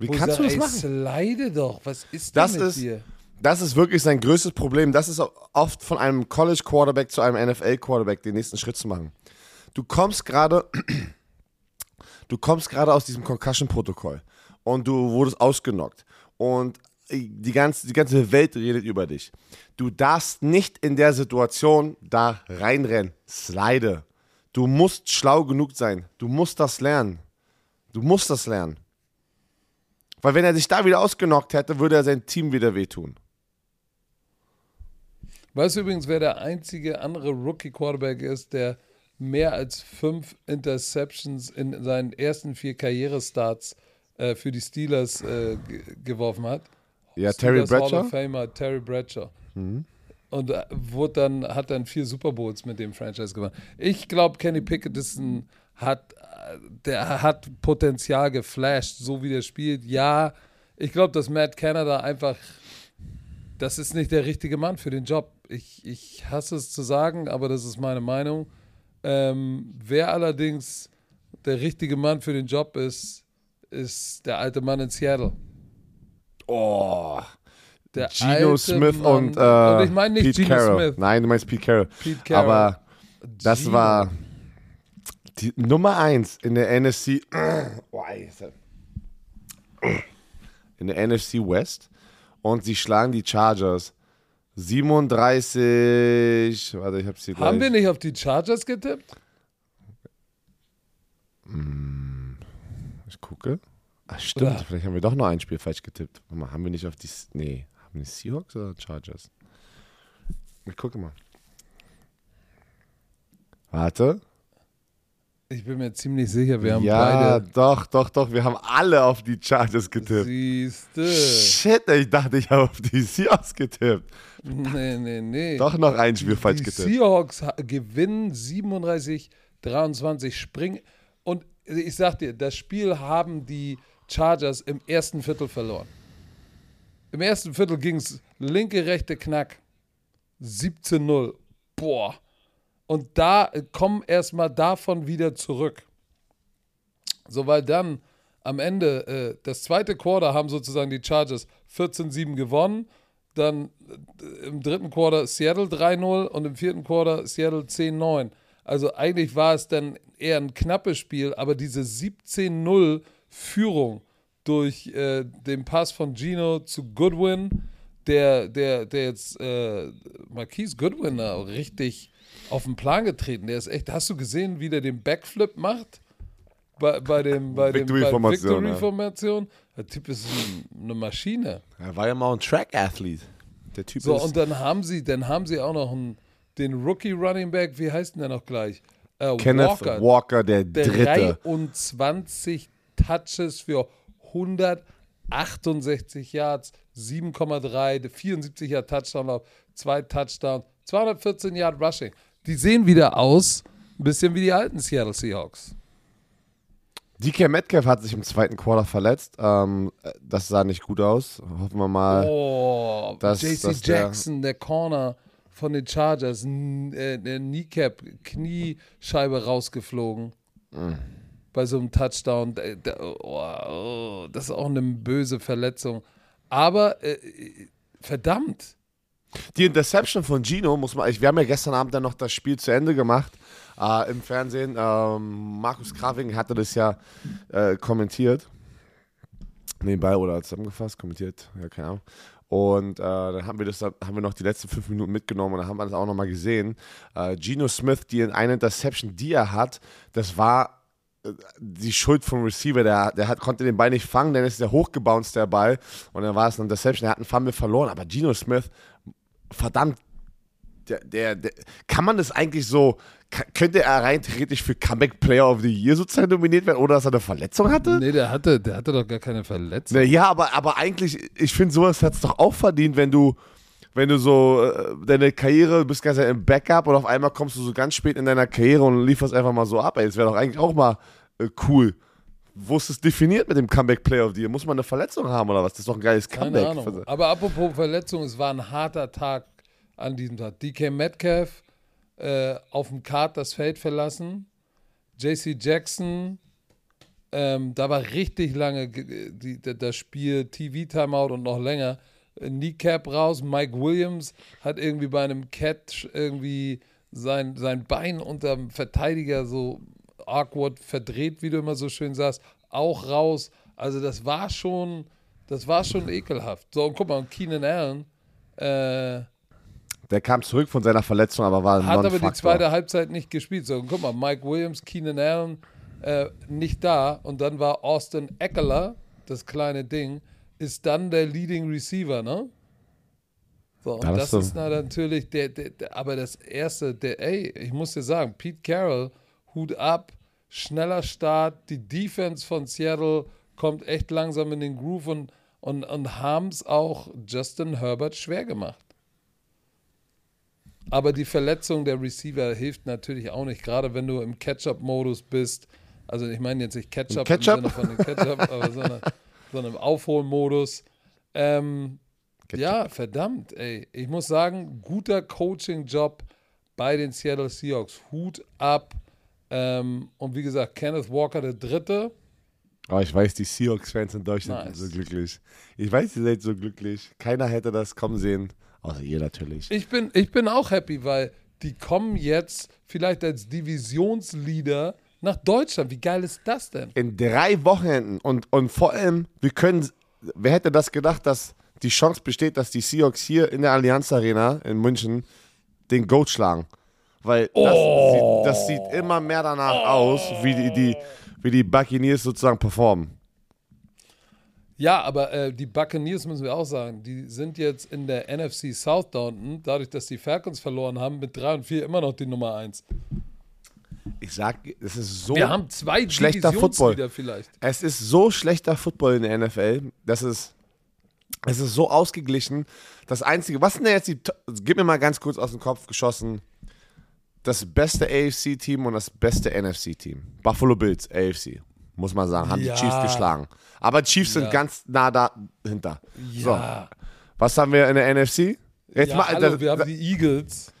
Wie wo kannst du das ey, machen? Slide doch, was ist Das denn mit ist- dir? Das ist wirklich sein größtes Problem. Das ist oft von einem College Quarterback zu einem NFL Quarterback den nächsten Schritt zu machen. Du kommst gerade, du kommst gerade aus diesem Concussion-Protokoll und du wurdest ausgenockt und die ganze, die ganze Welt redet über dich. Du darfst nicht in der Situation da reinrennen. Slide. Du musst schlau genug sein. Du musst das lernen. Du musst das lernen. Weil wenn er sich da wieder ausgenockt hätte, würde er sein Team wieder wehtun. Weißt du übrigens, wer der einzige andere Rookie-Quarterback ist, der mehr als fünf Interceptions in seinen ersten vier Karrierestarts äh, für die Steelers äh, ge- geworfen hat? Ja, Terry Steelers Hall Bradshaw. of Famer Terry Bradshaw. Und äh, wurde dann, hat dann vier Super Bowls mit dem Franchise gewonnen. Ich glaube, Kenny Pickett ist ein, hat, der hat Potenzial geflasht, so wie der spielt. Ja, ich glaube, dass Matt Canada einfach, das ist nicht der richtige Mann für den Job. Ich, ich hasse es zu sagen, aber das ist meine Meinung. Ähm, wer allerdings der richtige Mann für den Job ist, ist der alte Mann in Seattle. Oh, Der alte Smith Mann. und, äh, und ich meine nicht Pete Geno Carroll. Smith. Nein, du meinst Pete Carroll. Pete Carroll. Aber das Geno. war die Nummer eins in der NFC. In der NFC West. Und sie schlagen die Chargers 37. Warte, ich hab's hier gleich. Haben wir nicht auf die Chargers getippt? Ich gucke. Ach, stimmt. Oder? Vielleicht haben wir doch noch ein Spiel falsch getippt. Warte mal, haben wir nicht auf die. Nee, haben wir die Seahawks oder Chargers? Ich gucke mal. Warte. Ich bin mir ziemlich sicher, wir haben ja, beide. doch, doch, doch. Wir haben alle auf die Chargers getippt. Siehste. Shit, ich dachte, ich habe auf die Seahawks getippt. Nee, nee, nee. Doch noch ein Spiel falsch die getippt. Seahawks ha- gewinnen 37, 23, springen. Und ich sag dir, das Spiel haben die Chargers im ersten Viertel verloren. Im ersten Viertel ging es linke, rechte Knack. 17-0. Boah. Und da kommen erstmal davon wieder zurück. So, weil dann am Ende, äh, das zweite Quarter haben sozusagen die Chargers 14-7 gewonnen. Dann äh, im dritten Quarter Seattle 3-0 und im vierten Quarter Seattle 10-9. Also eigentlich war es dann eher ein knappes Spiel, aber diese 17-0 Führung durch äh, den Pass von Gino zu Goodwin, der, der, der jetzt äh, Marquise Goodwin richtig auf den Plan getreten. Der ist echt, hast du gesehen, wie der den Backflip macht? Bei, bei dem bei dem bei Victory-Formation, ja. Victory-Formation. Der Typ ist ein, eine Maschine. Er war ja mal ein Track-Athlet. Der Typ So, ist. und dann haben sie, dann haben sie auch noch einen, den Rookie Running Back, wie heißt denn der noch gleich? Äh, Kenneth Walker, Walker, der, der Dritte. 23 Touches für 168 Yards, 7,3, 74 Yard Touchdown, zwei Touchdowns, 214 Yard Rushing. Die sehen wieder aus, ein bisschen wie die alten Seattle Seahawks. DK Metcalf hat sich im zweiten Quarter verletzt. Ähm, das sah nicht gut aus. Hoffen wir mal. Oh, dass- JC dass der- Jackson, der Corner von den Chargers, äh, der Kneecap, Kniescheibe rausgeflogen. Mm. Bei so einem Touchdown. Da- Oh, oh, das ist auch eine böse Verletzung. Aber äh, verdammt. Die Interception von Gino muss man. Ich, wir haben ja gestern Abend dann noch das Spiel zu Ende gemacht äh, im Fernsehen. Ähm, Markus Kraving hatte das ja äh, kommentiert. nebenbei oder zusammengefasst, kommentiert, ja, keine Ahnung. Und äh, dann haben wir das, haben wir noch die letzten fünf Minuten mitgenommen und dann haben wir das auch nochmal gesehen. Äh, Geno Smith, die eine Interception, die er hat, das war äh, die Schuld vom Receiver, der, der hat, konnte den Ball nicht fangen, dann ist der hochgebounced, der Ball, und dann war es eine Interception, er hat einen Fumble verloren, aber Geno Smith, verdammt, der, der, der, kann man das eigentlich so, könnte er rein theoretisch für Comeback Player of the Year sozusagen nominiert werden, oder dass er eine Verletzung hatte? Nee, der hatte, der hatte doch gar keine Verletzung. Nee, ja, aber, aber eigentlich, ich finde, sowas hat es doch auch verdient, wenn du, wenn du so äh, deine Karriere, du bist ganz im Backup und auf einmal kommst du so ganz spät in deiner Karriere und lieferst einfach mal so ab. Ey, das wäre doch eigentlich auch mal äh, cool. Wo ist es definiert mit dem Comeback Player of the Year? Muss man eine Verletzung haben oder was? Das ist doch ein geiles Comeback. Keine Ahnung. Aber apropos Verletzung, es war ein harter Tag an diesem Tag. DK Metcalf äh, auf dem Kart das Feld verlassen. JC Jackson, ähm, da war richtig lange die, das Spiel TV-Timeout und noch länger. Kneecap raus. Mike Williams hat irgendwie bei einem Catch irgendwie sein, sein Bein unterm Verteidiger so awkward verdreht, wie du immer so schön sagst, auch raus. Also das war schon, das war schon ekelhaft. So, und guck mal, Keenan Allen, äh, der kam zurück von seiner Verletzung, aber war ein Hat aber die zweite Halbzeit nicht gespielt. So, guck mal, Mike Williams, Keenan Allen äh, nicht da und dann war Austin Eckler, das kleine Ding, ist dann der Leading Receiver, ne? So, und das, das ist natürlich der, der, der, aber das erste, der, ey, ich muss dir sagen, Pete Carroll, Hut ab, schneller Start, die Defense von Seattle kommt echt langsam in den Groove und, und, und haben es auch Justin Herbert schwer gemacht. Aber die Verletzung der Receiver hilft natürlich auch nicht, gerade wenn du im Catch-up-Modus bist. Also ich meine jetzt nicht Catch-up Catch im Sinne von dem Catch-up, aber sondern, sondern im Aufholmodus. Ähm, ja, verdammt, ey. Ich muss sagen, guter Coaching-Job bei den Seattle Seahawks. Hut ab. Ähm, und wie gesagt, Kenneth Walker der Dritte. Oh, ich weiß, die Seahawks-Fans in Deutschland nice. sind so glücklich. Ich weiß, ihr seid so glücklich. Keiner hätte das kommen sehen. Außer ihr natürlich. Ich bin, ich bin auch happy, weil die kommen jetzt vielleicht als Divisionsleader nach Deutschland. Wie geil ist das denn? In drei Wochenenden und, und vor allem, wir können, wer hätte das gedacht, dass die Chance besteht, dass die Seahawks hier in der Allianz Arena in München den Goat schlagen. Weil das, oh. sieht, das sieht, immer mehr danach oh. aus, wie die, die, wie die Buccaneers sozusagen performen. Ja, aber äh, die Buccaneers müssen wir auch sagen, die sind jetzt in der NFC South da unten, dadurch, dass die Falcons verloren haben, mit 3 und 4 immer noch die Nummer 1. Ich sag, es ist so Wir haben zwei schlechter Football. vielleicht. Es ist so schlechter Football in der NFL, dass es es ist so ausgeglichen. Das einzige, was sind denn jetzt die gib mir mal ganz kurz aus dem Kopf geschossen das beste AFC Team und das beste NFC Team. Buffalo Bills AFC muss man sagen, haben ja. die Chiefs geschlagen. Aber Chiefs ja. sind ganz nah dahinter. Ja. So. Was haben wir in der NFC? Jetzt mal, hallo, da, wir haben die Eagles.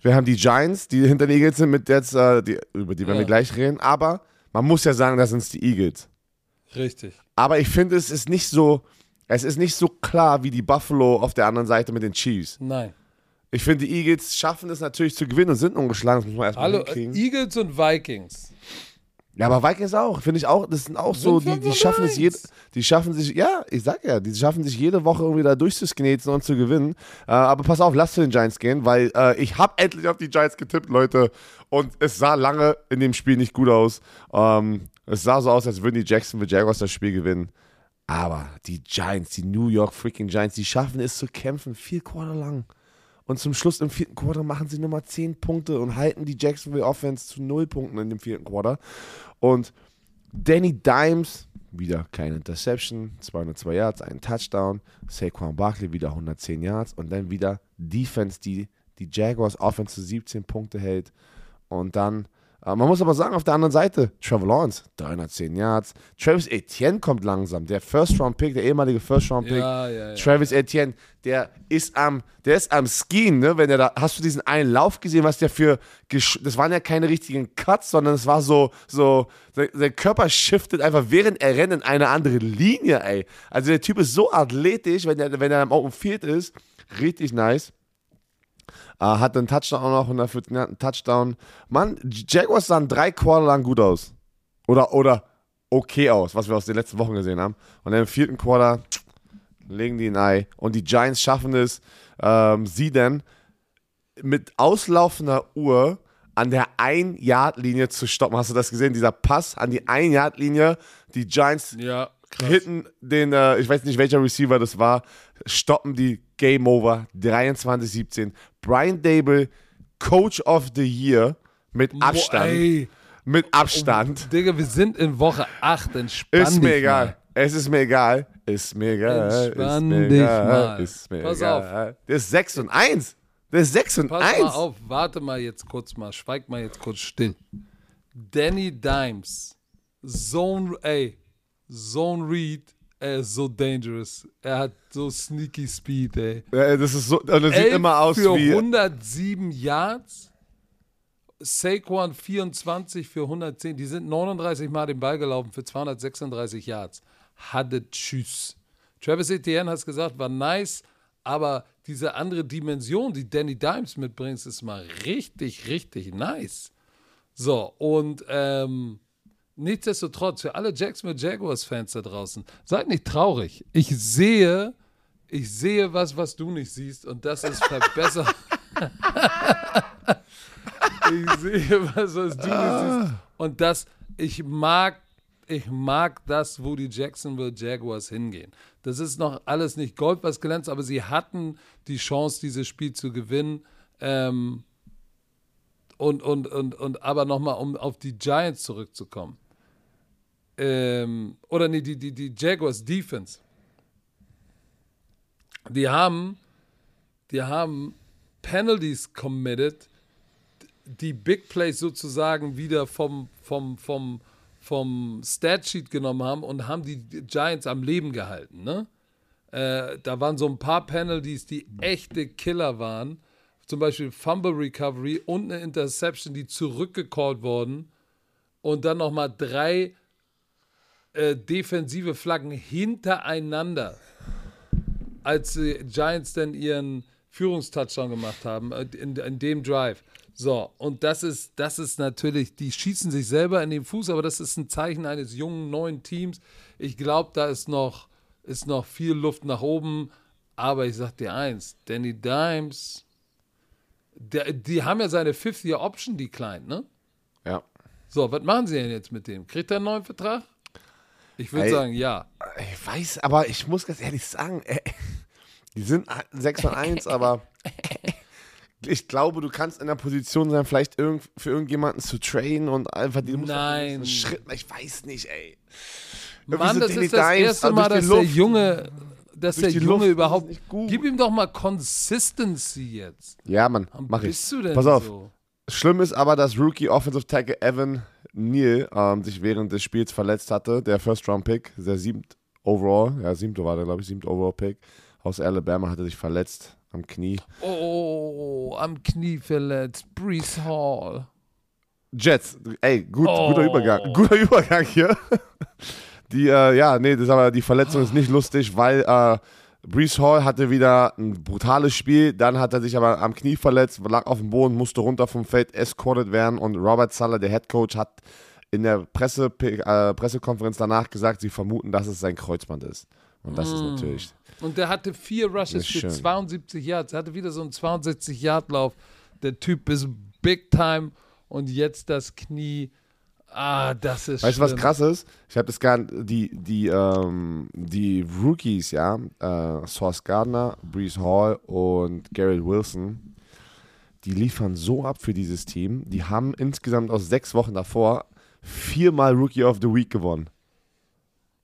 Wir haben die Giants, die hinter den Eagles sind, mit jetzt, äh, die, über die werden wir gleich reden. Aber man muss ja sagen, das sind die Eagles. Richtig. Aber ich finde, es ist nicht so, es ist nicht so klar wie die Buffalo auf der anderen Seite mit den Chiefs. Nein. Ich finde, die Eagles schaffen es natürlich zu gewinnen und sind ungeschlagen. Das muss man erstmal Hallo, hinkriegen. Eagles und Vikings. Ja, aber Vikings auch, finde ich auch, das sind auch so, die, die schaffen es jede, die schaffen sich, ja, ich sag ja, die schaffen sich jede Woche irgendwie da durchzusknetzen und zu gewinnen. Äh, aber pass auf, lass zu den Giants gehen, weil äh, ich habe endlich auf die Giants getippt, Leute. Und es sah lange in dem Spiel nicht gut aus. Ähm, es sah so aus, als würden die Jacksonville Jaguars das Spiel gewinnen. Aber die Giants, die New York freaking Giants, die schaffen es zu kämpfen, vier Quarter lang. Und zum Schluss im vierten Quarter machen sie nochmal 10 Punkte und halten die Jacksonville Offense zu 0 Punkten in dem vierten Quarter. Und Danny Dimes, wieder keine Interception, 202 Yards, ein Touchdown. Saquon Barkley wieder 110 Yards und dann wieder Defense, die die Jaguars Offense zu 17 Punkte hält. Und dann man muss aber sagen, auf der anderen Seite, Trevor Lawrence, 310 Yards. Travis Etienne kommt langsam. Der First-Round-Pick, der ehemalige First-Round-Pick. Ja, ja, ja. Travis Etienne, der ist am, der ist am Skien, ne? Wenn der da, hast du diesen einen Lauf gesehen, was der für, das waren ja keine richtigen Cuts, sondern es war so, so, sein Körper shiftet einfach, während er rennt in eine andere Linie, ey. Also der Typ ist so athletisch, wenn er, wenn er am Open Field ist. Richtig nice. Uh, hat einen Touchdown auch noch und dafür einen Touchdown. Mann, Jaguars sahen drei Quarter lang gut aus. Oder, oder, okay aus, was wir aus den letzten Wochen gesehen haben. Und dann im vierten Quarter legen die ein Ei. Und die Giants schaffen es, ähm, sie dann mit auslaufender Uhr an der Ein-Yard-Linie zu stoppen. Hast du das gesehen? Dieser Pass an die Ein-Yard-Linie. Die Giants Ja, hitten den, äh, ich weiß nicht welcher Receiver das war, stoppen die Game Over 23-17. Brian Dable, Coach of the Year mit Abstand. Boah. Mit Abstand. Digga, wir sind in Woche 8. Entspann Ist mir egal. Mal. Es ist mir egal. Ist mir egal. Entspann ist mir dich egal. mal. Ist mir Pass egal. Der ist 6 und 1. Der ist 6 und Pass 1. mal auf, warte mal jetzt kurz mal, schweig mal jetzt kurz still. Danny Dimes, Zone, ey, Zone Read, er ist so dangerous. Er hat so sneaky Speed, ey. Ja, Das ist so, und das sieht immer aus für wie. 107 Yards. Saquon 24 für 110. Die sind 39 Mal den Ball gelaufen für 236 Yards. Hatte Tschüss. Travis Etienne hat es gesagt, war nice, aber diese andere Dimension, die Danny Dimes mitbringt, ist mal richtig, richtig nice. So, und ähm, nichtsdestotrotz, für alle Jacksonville Jaguars-Fans da draußen, seid nicht traurig. Ich sehe, ich sehe was, was du nicht siehst, und das ist verbessert. ich sehe was, was du nicht siehst. Und das, ich mag, ich mag das, wo die Jacksonville Jaguars hingehen. Das ist noch alles nicht Gold, was glänzt, aber sie hatten die Chance, dieses Spiel zu gewinnen. Ähm, und, und, und, und aber nochmal, um auf die Giants zurückzukommen. Ähm, oder nee, die, die, die Jaguars Defense. Die haben, die haben Penalties committed, die Big Plays sozusagen wieder vom, vom, vom, vom Statsheet genommen haben und haben die Giants am Leben gehalten. Ne? Äh, da waren so ein paar Penalties, die echte Killer waren. Zum Beispiel Fumble Recovery und eine Interception, die zurückgecallt wurden. Und dann nochmal drei äh, defensive Flaggen hintereinander, als die Giants dann ihren Führungstouchdown gemacht haben, äh, in, in dem Drive. So, und das ist, das ist natürlich, die schießen sich selber in den Fuß, aber das ist ein Zeichen eines jungen, neuen Teams. Ich glaube, da ist noch, ist noch viel Luft nach oben. Aber ich sag dir eins, Danny Dimes, der, die haben ja seine Fifth-Year-Option declined, ne? Ja. So, was machen sie denn jetzt mit dem? Kriegt er einen neuen Vertrag? Ich würde Ey. sagen, ja. Ich weiß, aber ich muss ganz ehrlich sagen, äh, die sind 6 und 1, aber ich glaube, du kannst in der Position sein, vielleicht irgend, für irgendjemanden zu trainen und einfach die Nein. einen Schritt, ich weiß nicht, ey. Irgendwie Mann, so das ist das Dimes, erste Mal, dass der Luft. Junge, dass der Junge Luft überhaupt. Gib ihm doch mal Consistency jetzt. Ja, Mann, mach ich. bist du denn Pass auf. so? Schlimm ist aber, dass Rookie Offensive Tackle Evan Neal ähm, sich während des Spiels verletzt hatte. Der First-Round-Pick, der siebt Overall, ja, siebte war der, glaube ich, siebte Overall-Pick aus Alabama, hatte sich verletzt am Knie. Oh, am Knie verletzt. Brees Hall. Jets, ey, gut, Oh. guter Übergang. Guter Übergang hier. Die, äh, ja, nee, das aber die Verletzung ist nicht lustig, weil äh, Brees Hall hatte wieder ein brutales Spiel, dann hat er sich aber am Knie verletzt, lag auf dem Boden, musste runter vom Feld, escorted werden und Robert Suller, der Head Coach, hat in der Presse, äh, Pressekonferenz danach gesagt, sie vermuten, dass es sein Kreuzband ist. Und das ist Mm. natürlich. Und der hatte vier Rushes Ist für schön. 72 Yards. Er hatte wieder so einen 62-Yard-Lauf. Der Typ ist big time. Und jetzt das Knie. Ah, das ist Weißt du, was krass ist? Ich habe das gar die, die, ähm, die Rookies, ja, äh, Sauce Gardner, Brees Hall und Garrett Wilson, die liefern so ab für dieses Team. Die haben insgesamt aus sechs Wochen davor viermal Rookie of the Week gewonnen.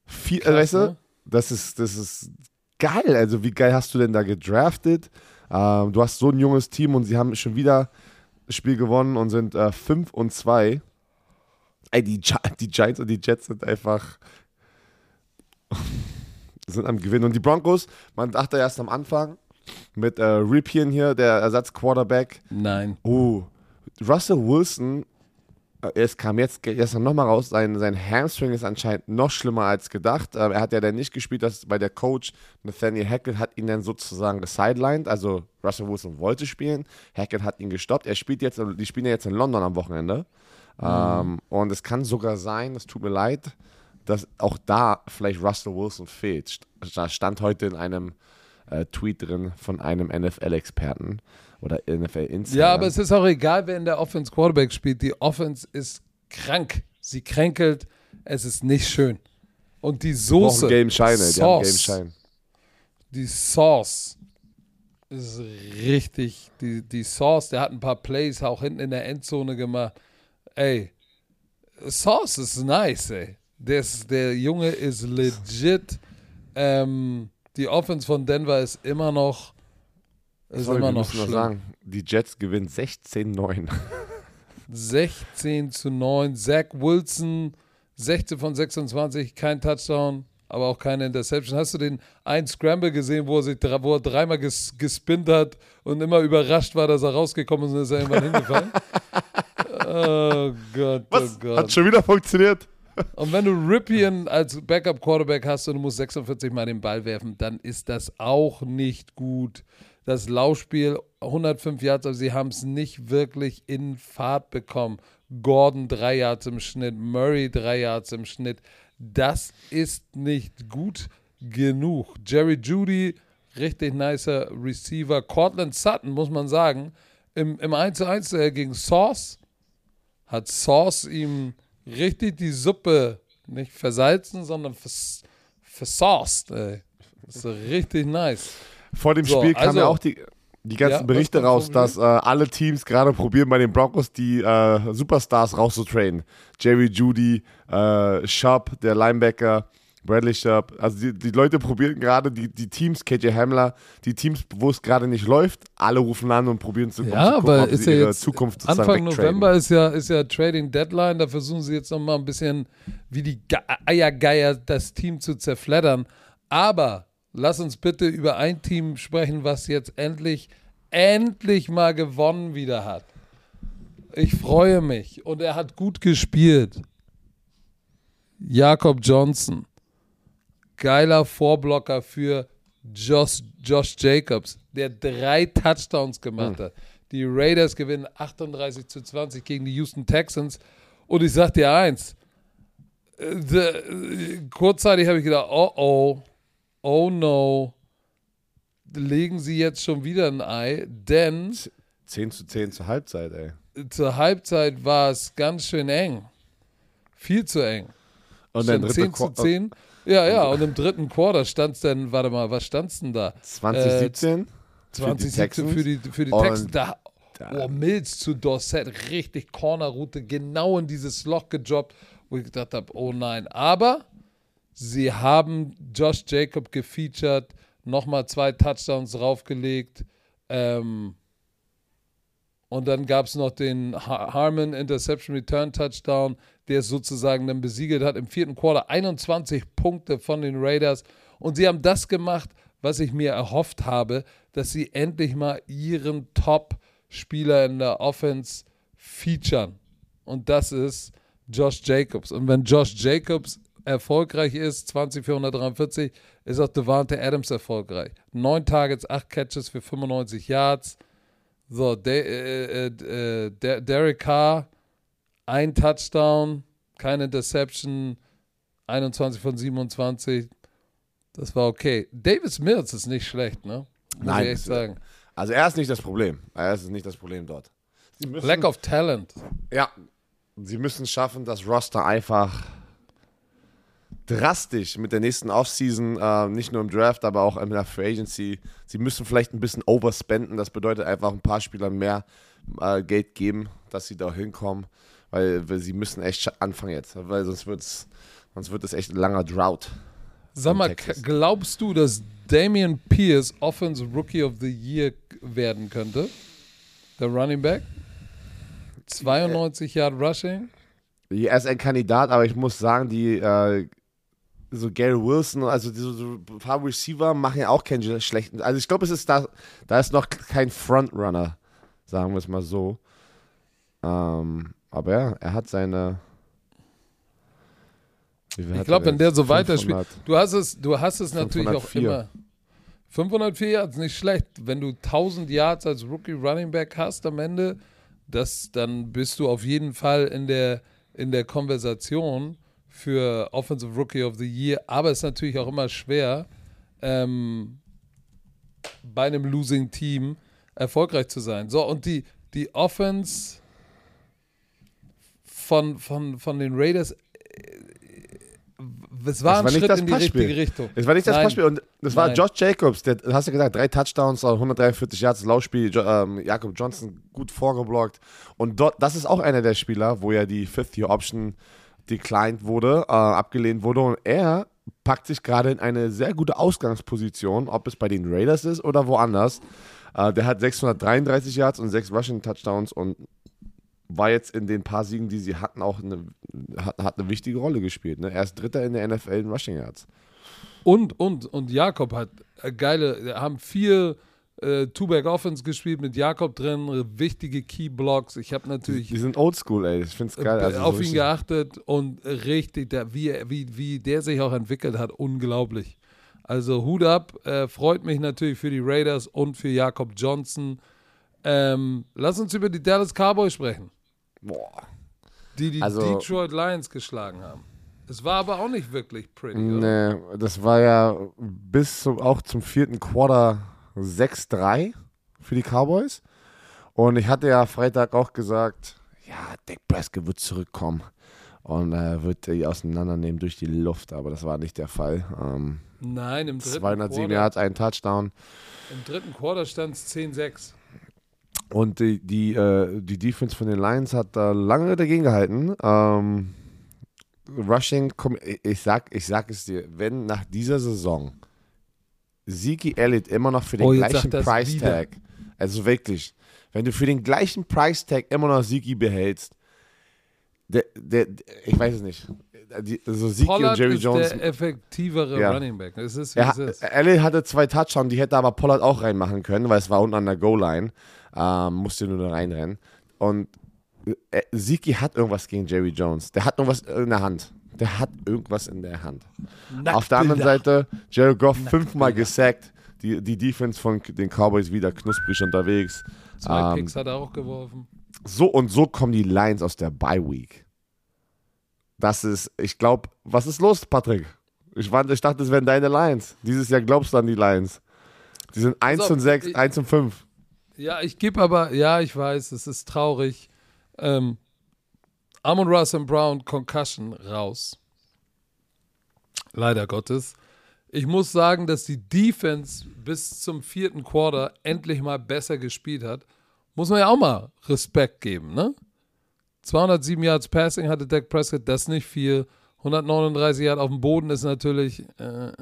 Vier, Krass, äh, weißt du? ne? Das ist, das ist geil. Also, wie geil hast du denn da gedraftet? Ähm, du hast so ein junges Team und sie haben schon wieder das Spiel gewonnen und sind 5 und 2. Ey, die, die Giants und die Jets sind einfach sind am Gewinn. Und die Broncos, man dachte erst am Anfang mit äh, Ripien hier, der Ersatz-Quarterback, Nein. oh, Russell Wilson, äh, es kam jetzt gestern nochmal raus, sein, sein Hamstring ist anscheinend noch schlimmer als gedacht. Ähm, er hat ja dann nicht gespielt, dass, weil der Coach Nathaniel Hackett hat ihn dann sozusagen gesidelined, also Russell Wilson wollte spielen, Hackett hat ihn gestoppt. Er spielt jetzt, die spielen ja jetzt in London am Wochenende. Ähm, und es kann sogar sein, es tut mir leid, dass auch da vielleicht Russell Wilson fehlt. Da stand heute in einem äh, Tweet drin von einem NFL-Experten oder NFL-Insider. Ja, aber es ist auch egal, wer in der Offense Quarterback spielt. Die Offense ist krank. Sie kränkelt. Es ist nicht schön. Und die Soße. Die Game Shine, Sauce, die haben Game Shine. Die Sauce ist richtig. Die, die Sauce, der hat ein paar Plays auch hinten in der Endzone gemacht. Ey, Sauce ist nice, ey. Der, ist, der Junge ist legit. Ähm, die Offense von Denver ist immer noch. Ist Sorry, immer noch schlimm. sagen, die Jets gewinnen 16-9. 16 zu 9. Zach Wilson, 16 von 26, kein Touchdown, aber auch keine Interception. Hast du den einen Scramble gesehen, wo er sich wo er dreimal ges gespinnt hat und immer überrascht war, dass er rausgekommen ist und ist er irgendwann hingefallen? Oh Gott, oh Gott. Hat schon wieder funktioniert. Und wenn du Ripien als Backup-Quarterback hast und du musst 46 Mal den Ball werfen, dann ist das auch nicht gut. Das Laufspiel 105 Yards, aber sie haben es nicht wirklich in Fahrt bekommen. Gordon 3 Yards im Schnitt, Murray 3 Yards im Schnitt. Das ist nicht gut genug. Jerry Judy, richtig nicer Receiver. Cortland Sutton, muss man sagen, im, im 1-1 äh, gegen Sauce hat Sauce ihm richtig die Suppe nicht versalzen, sondern vers versauced. Ey. Das ist richtig nice. Vor dem So, Spiel kamen also- ja auch die, die ganzen Ja, Berichte raus, dass äh, alle Teams gerade probieren, bei den Broncos die äh, Superstars rauszutrainen. Jerry Judy, äh, Sharp, der Linebacker, Bradley Sharp. Also die, die Leute probieren gerade, die, die Teams, KJ Hamler, die Teams, wo es gerade nicht läuft, alle rufen an und probieren zu, um Ja, zu gucken, aber ob ist sie ja ihre jetzt Zukunft Anfang. November ist ja, ist ja Trading Deadline. Da versuchen sie jetzt noch mal ein bisschen wie die Ge Eiergeier das Team zu zerfleddern. Aber lass uns bitte über ein Team sprechen, was jetzt endlich, endlich mal gewonnen wieder hat. Ich freue mich. Und er hat gut gespielt. Jakob Johnson. Geiler Vorblocker für Josh, Josh Jacobs, der drei Touchdowns gemacht hat. Die Raiders gewinnen 38 zu 20 gegen die Houston Texans. Und ich sag dir eins: äh, the, kurzzeitig habe ich gedacht, oh oh, oh no, legen sie jetzt schon wieder ein Ei, denn 10 zu 10 zur Halbzeit, ey. zur Halbzeit war es ganz schön eng. Viel zu eng. Und dann dritte 10 zu Qu- 10. Ja, ja, und im dritten Quarter stand es dann, warte mal, was stand es denn da? 2017 20 für die für die, für die Texans. Da, oh, Mills zu Dorset, richtig Cornerroute, genau in dieses Loch gedroppt, wo ich gedacht habe, oh nein. Aber sie haben Josh Jacob gefeatured, nochmal zwei Touchdowns draufgelegt. Ähm, und dann gab es noch den Har- Harmon Interception Return Touchdown, der es sozusagen dann besiegelt hat. Im vierten Quarter 21 Punkte von den Raiders. Und sie haben das gemacht, was ich mir erhofft habe, dass sie endlich mal ihren Top-Spieler in der Offense featuren. Und das ist Josh Jacobs. Und wenn Josh Jacobs erfolgreich ist, 20 für 143, ist auch Devante Adams erfolgreich. Neun Targets, acht Catches für 95 Yards. So, De äh, äh, äh, Der- Derek Carr, ein Touchdown, keine Interception, 21 von 27. Das war okay. Davis Mills ist nicht schlecht, ne? Muss Nein, ich echt sagen. Also er ist nicht das Problem. Er ist nicht das Problem dort. Müssen, Lack of Talent. Ja, sie müssen schaffen, das Roster einfach drastisch mit der nächsten Offseason, äh, nicht nur im Draft, aber auch in der Free Agency. Sie müssen vielleicht ein bisschen overspenden. Das bedeutet einfach ein paar Spielern mehr äh, Geld geben, dass sie da hinkommen, weil, weil sie müssen echt anfangen jetzt, weil sonst wird's, sonst wird es echt ein langer Drought. Sag mal, glaubst du, dass Damian Pierce Offensive Rookie of the Year werden könnte? Der Running Back? 92 Yard Rushing? Er ist ein Kandidat, aber ich muss sagen, die äh, so Gary Wilson, also so, so ein paar Receiver machen ja auch keinen schlechten. Also ich glaube, es ist da, da ist noch kein Frontrunner, sagen wir es mal so. Ähm, aber ja, er hat seine. Ich glaube, wenn der so weiterspielt. 500. Du hast es, du hast es natürlich auch 504. immer. 504 Yards, nicht schlecht. Wenn du 1000 Yards als Rookie Running Back hast am Ende, das, dann bist du auf jeden Fall in der, in der Konversation für Offensive Rookie of the Year, aber es ist natürlich auch immer schwer, ähm, bei einem Losing Team erfolgreich zu sein. So, und die, die Offense von, von, von den Raiders, äh, es war Das ein war nicht Schritt das in die Passspiel. richtige Richtung. Es war nicht das Nein. Passspiel und das war Nein. Josh Jacobs, der hast du gesagt, drei Touchdowns, 143 Yards, das Laufspiel, jo, ähm, Jakob Johnson gut vorgeblockt und dort, das ist auch einer der Spieler, wo ja die Fifth-Year-Option declined wurde, äh, abgelehnt wurde und er packt sich gerade in eine sehr gute Ausgangsposition, ob es bei den Raiders ist oder woanders. Äh, der hat 633 Yards und sechs Rushing Touchdowns und war jetzt in den paar Siegen, die sie hatten, auch eine, hat, hat eine wichtige Rolle gespielt. Ne? Er ist Dritter in der NFL in Rushing Yards. Und, und, und Jakob hat geile, haben vier äh, Two-Back-Offense gespielt mit Jakob drin, äh, wichtige Key-Blocks. Ich habe natürlich Die sind oldschool, ey. Ich find's geil. äh, Also auf so ihn geachtet und richtig, der, wie, wie, wie der sich auch entwickelt hat, unglaublich. Also Hut ab, äh, freut mich natürlich für die Raiders und für Jakob Johnson. Ähm, lass uns über die Dallas Cowboys sprechen, Boah. die die Also- Detroit Lions geschlagen haben. Es war aber auch nicht wirklich pretty, oder? Nee, das war ja bis zum, auch zum vierten Quarter 6-3 für die Cowboys. Und ich hatte ja Freitag auch gesagt, ja, Dak Prescott wird zurückkommen und äh, wird die auseinandernehmen durch die Luft, aber das war nicht der Fall. Ähm, Nein, im dritten 207 Quarter, Yards, ein Touchdown. im dritten Quarter stand es 10-6. Und die, die, äh, die Defense von den Lions hat da lange dagegen gehalten. Ähm, Rushing, ich sag, ich sag es dir, wenn nach dieser Saison Zeke Elliott immer noch für den Oh, gleichen Price. Tag, also wirklich, wenn du für den gleichen Price Tag immer noch Zeke behältst, der, der, ich weiß es nicht. Die, also Zeke Pollard und Jerry ist Jones. der effektivere Ja. Running Back. Es ist, wie Er, es ist. Elliott hatte zwei Touchdowns, die hätte aber Pollard auch reinmachen können, weil es war unten an der Goal-Line. Ähm, musste nur noch reinrennen. Und äh, Zeke hat irgendwas gegen Jerry Jones. Der hat irgendwas in der Hand. Der hat irgendwas in der Hand. Auf der anderen Seite, Jared Goff fünfmal gesackt. Die, die Defense von den Cowboys wieder knusprig unterwegs. Zwei ähm, Picks hat er auch geworfen. So und so kommen die Lions aus der Bye Week. Das ist, ich glaube, was ist los, Patrick? Ich, war, ich dachte, es wären deine Lions. Dieses Jahr glaubst du an die Lions. Die sind 1 Pass auf, und 6, ich- 1 und 5. Ja, ich gebe aber, ja, ich weiß, es ist traurig. Ähm, Amon Russell Brown, Concussion, raus. Leider Gottes. Ich muss sagen, dass die Defense bis zum vierten Quarter endlich mal besser gespielt hat. Muss man ja auch mal Respekt geben, ne? 207 Yards Passing hatte Dak Prescott, das nicht viel. 139 Yards auf dem Boden ist natürlich äh, äh,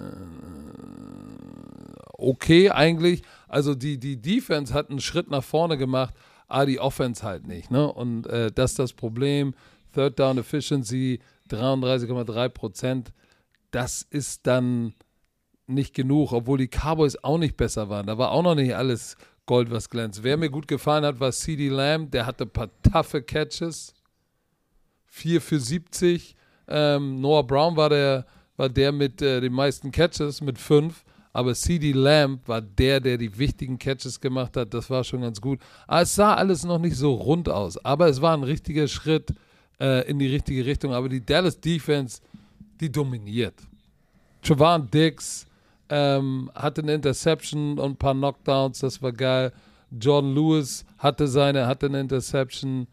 okay eigentlich. Also die, die Defense hat einen Schritt nach vorne gemacht, aber die Offense halt nicht. Ne? Und äh, das ist das Problem. Third Down Efficiency 33,3 Prozent. Das ist dann nicht genug, obwohl die Cowboys auch nicht besser waren. Da war auch noch nicht alles Gold, was glänzt. Wer mir gut gefallen hat, war CD Lamb. Der hatte ein paar taffe Catches. 4 für 70. Ähm, Noah Brown war der, war der mit äh, den meisten Catches, mit 5. Aber CD Lamb war der, der die wichtigen Catches gemacht hat. Das war schon ganz gut. Aber es sah alles noch nicht so rund aus. Aber es war ein richtiger Schritt äh, in die richtige Richtung. Aber die Dallas Defense, die dominiert. Javon Dix ähm, hatte eine Interception und ein paar Knockdowns, das war geil. Jordan Lewis hatte seine, hatte eine Interception.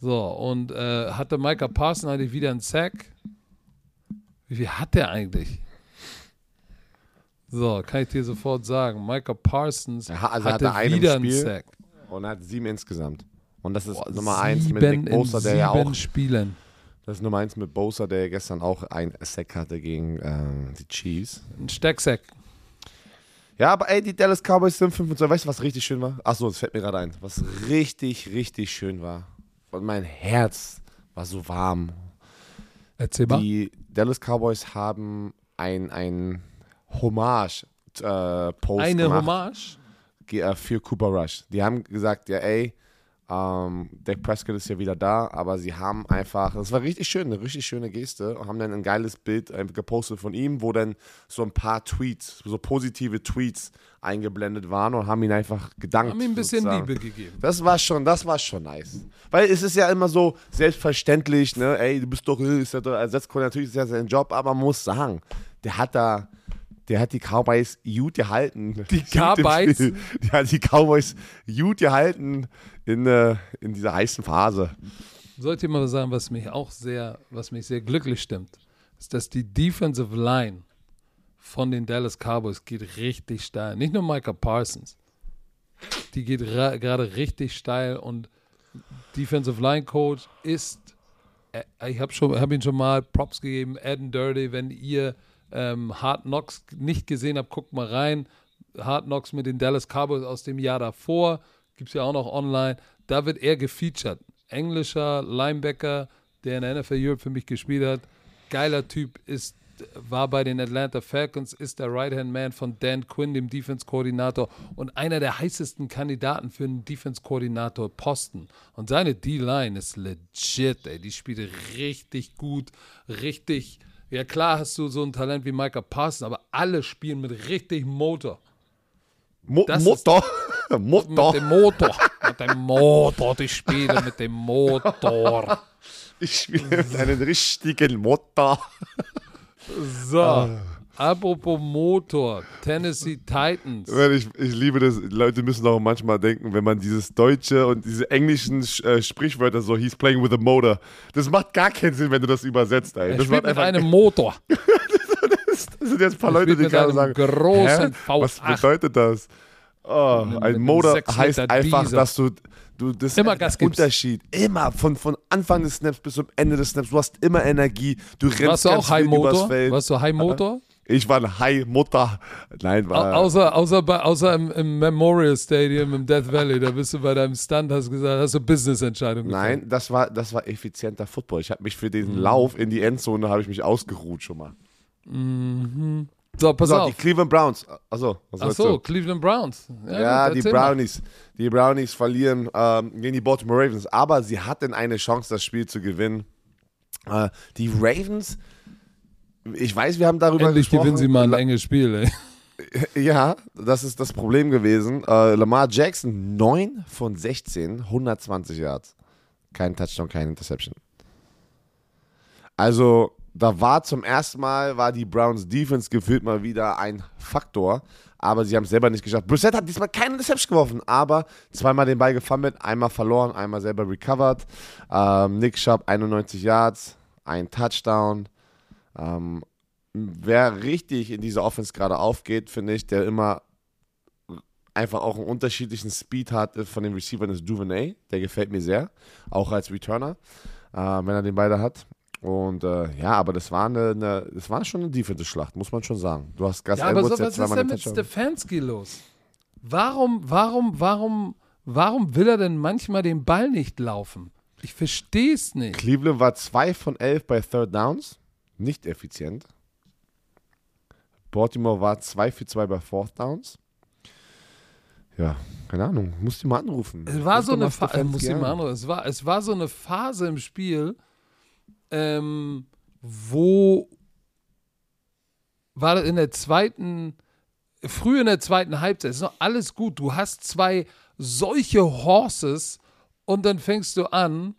So, und äh, hatte Micah Parson eigentlich wieder einen Sack? Wie viel hat der eigentlich? So, kann ich dir sofort sagen. Micah Parsons hat- also hatte hatte wieder einen. Sack. Und er hat sieben insgesamt. Und das ist Boah, Nummer 1 mit Nick Bosa, der ja auch. Spielen. Das ist Nummer 1 mit Bosa, der gestern auch ein Sack hatte gegen ähm, die Chiefs. Ein Stecksack. Ja, aber ey, die Dallas Cowboys sind 5 und 2. Weißt du, was richtig schön war? Achso, das fällt mir gerade ein. Was richtig, richtig schön war. Und mein Herz war so warm. Erzähl mal. Die Dallas Cowboys haben ein, ein Hommage äh, Post Eine gemacht Hommage. ge- äh, für Cooper Rush. Die haben gesagt, ja ey, Ähm, Dak Prescott ist ja wieder da, aber sie haben einfach, das war richtig schön, eine richtig schöne Geste, haben dann ein geiles Bild gepostet von ihm, wo dann so ein paar Tweets, so positive Tweets eingeblendet waren und haben ihn einfach gedankt. Haben ihm ein bisschen sozusagen. Liebe gegeben. Das war schon, das war schon nice. Weil es ist ja immer so selbstverständlich, ne, ey, du bist doch, äh, ist ja doch Ersatzcoach, natürlich ist ja sein Job, aber man muss sagen, der hat da, der hat die Cowboys gut gehalten. Die Cowboys? Die hat die Cowboys gut gehalten in, äh, in dieser heißen Phase. Soll ich mal sagen, was mich auch sehr, was mich sehr glücklich stimmt, ist, dass die Defensive Line von den Dallas Cowboys geht richtig steil. Nicht nur Micah Parsons. Die geht gerade richtig steil und Defensive Line Coach ist, äh, ich habe hab ihn schon mal Props gegeben, Ed Dirty, wenn ihr ähm, Hard Knocks nicht gesehen habt, guckt mal rein. Hard Knocks mit den Dallas Cowboys aus dem Jahr davor, gibt es ja auch noch online. Da wird er gefeatured. Englischer Linebacker, der in der NFL Europe für mich gespielt hat. Geiler Typ, ist, war bei den Atlanta Falcons, ist der Right-Hand-Man von Dan Quinn, dem Defense-Koordinator und einer der heißesten Kandidaten für einen Defense-Koordinator-Posten. Und seine D-Line ist legit, ey. Die spielt richtig gut, richtig ja, klar hast du so ein Talent wie Micah Parsons, aber alle spielen mit richtig Motor. Mo Motor? Motor. Mit dem Motor. mit dem Motor. Die spiele mit dem Motor. Ich spiele mit einem richtigen Motor. So. Ah. Apropos Motor, Tennessee Titans. Ich, ich liebe das. Leute müssen auch manchmal denken, wenn man dieses Deutsche und diese englischen äh, Sprichwörter so, he's playing with a motor. Das macht gar keinen Sinn, wenn du das übersetzt. Ey. Er das spielt mit einem Motor. das, das, sind jetzt ein paar Leute, die gerade sagen, großen Hä? was bedeutet das? Oh, ein Motor heißt einfach, Diesel. dass du Du, das immer ist der Unterschied. Immer von, von Anfang des Snaps bis zum Ende des Snaps. Du hast immer Energie. Du rennst Warst du auch High Motor? Warst du High Motor? Ich war ein High-Mutter. Nein, war. außer, außer, bei, außer im, im, Memorial Stadium im Death Valley, da bist du bei deinem Stand, hast gesagt, hast du Business-Entscheidungen Nein, das war, das war effizienter Football. Ich habe mich für diesen mhm. Lauf in die Endzone, habe ich mich ausgeruht schon mal. Mhm. So, pass so, auf. Die Cleveland Browns. Achso, Ach so, Cleveland Browns. Ja, ja die Brownies. Mal. Die Brownies verlieren ähm, gegen die Baltimore Ravens. Aber sie hatten eine Chance, das Spiel zu gewinnen. Äh, die Ravens ich weiß, wir haben darüber Endlich gesprochen. gewinnen sie mal ein enges Spiel, ey. Ja, das ist das Problem gewesen. Äh, Lamar Jackson, 9 von 16, 120 Yards. Kein Touchdown, keine Interception. Also, da war zum ersten Mal, war die Browns Defense gefühlt mal wieder ein Faktor, aber sie haben es selber nicht geschafft. Brissett hat diesmal keine Interception geworfen, aber zweimal den Ball gefummelt, einmal verloren, einmal selber recovered. Ähm, Nick Schaub 91 Yards, ein Touchdown. Ähm, wer richtig in dieser Offense gerade aufgeht, finde ich, der immer einfach auch einen unterschiedlichen Speed hat von den Receivern, ist Duvernay. Der gefällt mir sehr, auch als Returner, äh, wenn er den beide hat. Und äh, ja, aber das war eine, eine, das war schon eine Defensive-Schlacht, muss man schon sagen. Du hast Gas ja, aber so, was ist denn mit Stefanski los? Warum, warum, warum, warum will er denn manchmal den Ball nicht laufen? Ich verstehe es nicht. Cleveland war 2 von 11 bei Third Downs nicht effizient. Baltimore war 2 für 2 bei Fourth Downs. Ja, keine Ahnung, musst du mal anrufen. Es war so eine anrufen. Es war, es war so eine Phase im Spiel, ähm, wo war in der zweiten, früh in der zweiten Halbzeit, ist noch alles gut. Du hast zwei solche Horses und dann fängst du an,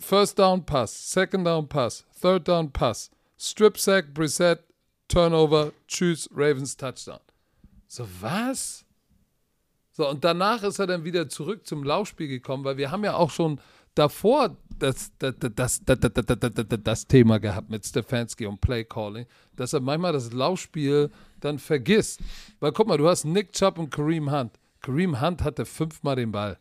First down Pass, Second down Pass, Third down Pass, Strip Sack, Brissett, Turnover, Tschüss, Ravens Touchdown. So, was? So, und danach ist er dann wieder zurück zum Laufspiel gekommen, weil wir haben ja auch schon davor das, das, das, das, Thema gehabt mit Stefanski und Play Calling, dass er manchmal das Laufspiel dann vergisst. Weil guck mal, du hast Nick Chubb und Kareem Hunt. Kareem Hunt hatte fünfmal den Ball.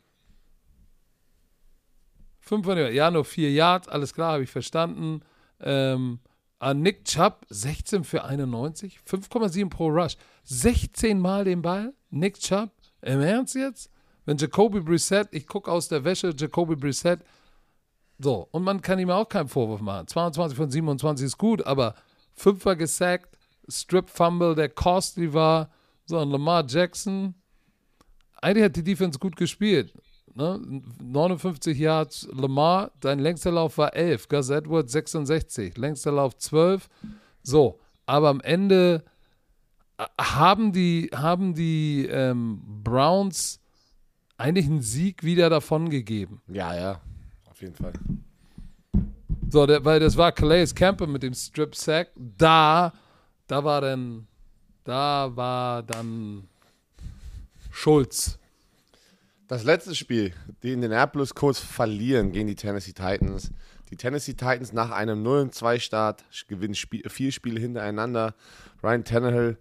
Fünf von dem, ja, nur vier Yards, alles klar, habe ich verstanden. Ähm, an Nick Chubb 16 für 91, 5,7 pro Rush. 16 Mal den Ball, Nick Chubb. Im Ernst jetzt? Wenn Jacoby Brissett, ich gucke aus der Wäsche, Jacoby Brissett, so, und man kann ihm auch keinen Vorwurf machen. 22 von 27 ist gut, aber Fünfer gesackt, Strip Fumble, der costly war. So, und Lamar Jackson, eigentlich hat die Defense gut gespielt. Ne? 59 Yards Lamar, dein längster Lauf war 11, Gus Edwards 66, längster Lauf 12. So, aber am Ende äh, haben die, haben die ähm, Browns eigentlich einen Sieg wieder davon gegeben. Ja, ja, auf jeden Fall. So, der, weil das war Calais Camper mit dem Strip Sack. Da, da war dann, da war dann Schulz. Das letzte Spiel, die Indianapolis Colts verlieren gegen die Tennessee Titans. Die Tennessee Titans nach einem 0-2-Start gewinnen Spiel, vier Spiele hintereinander. Ryan Tannehill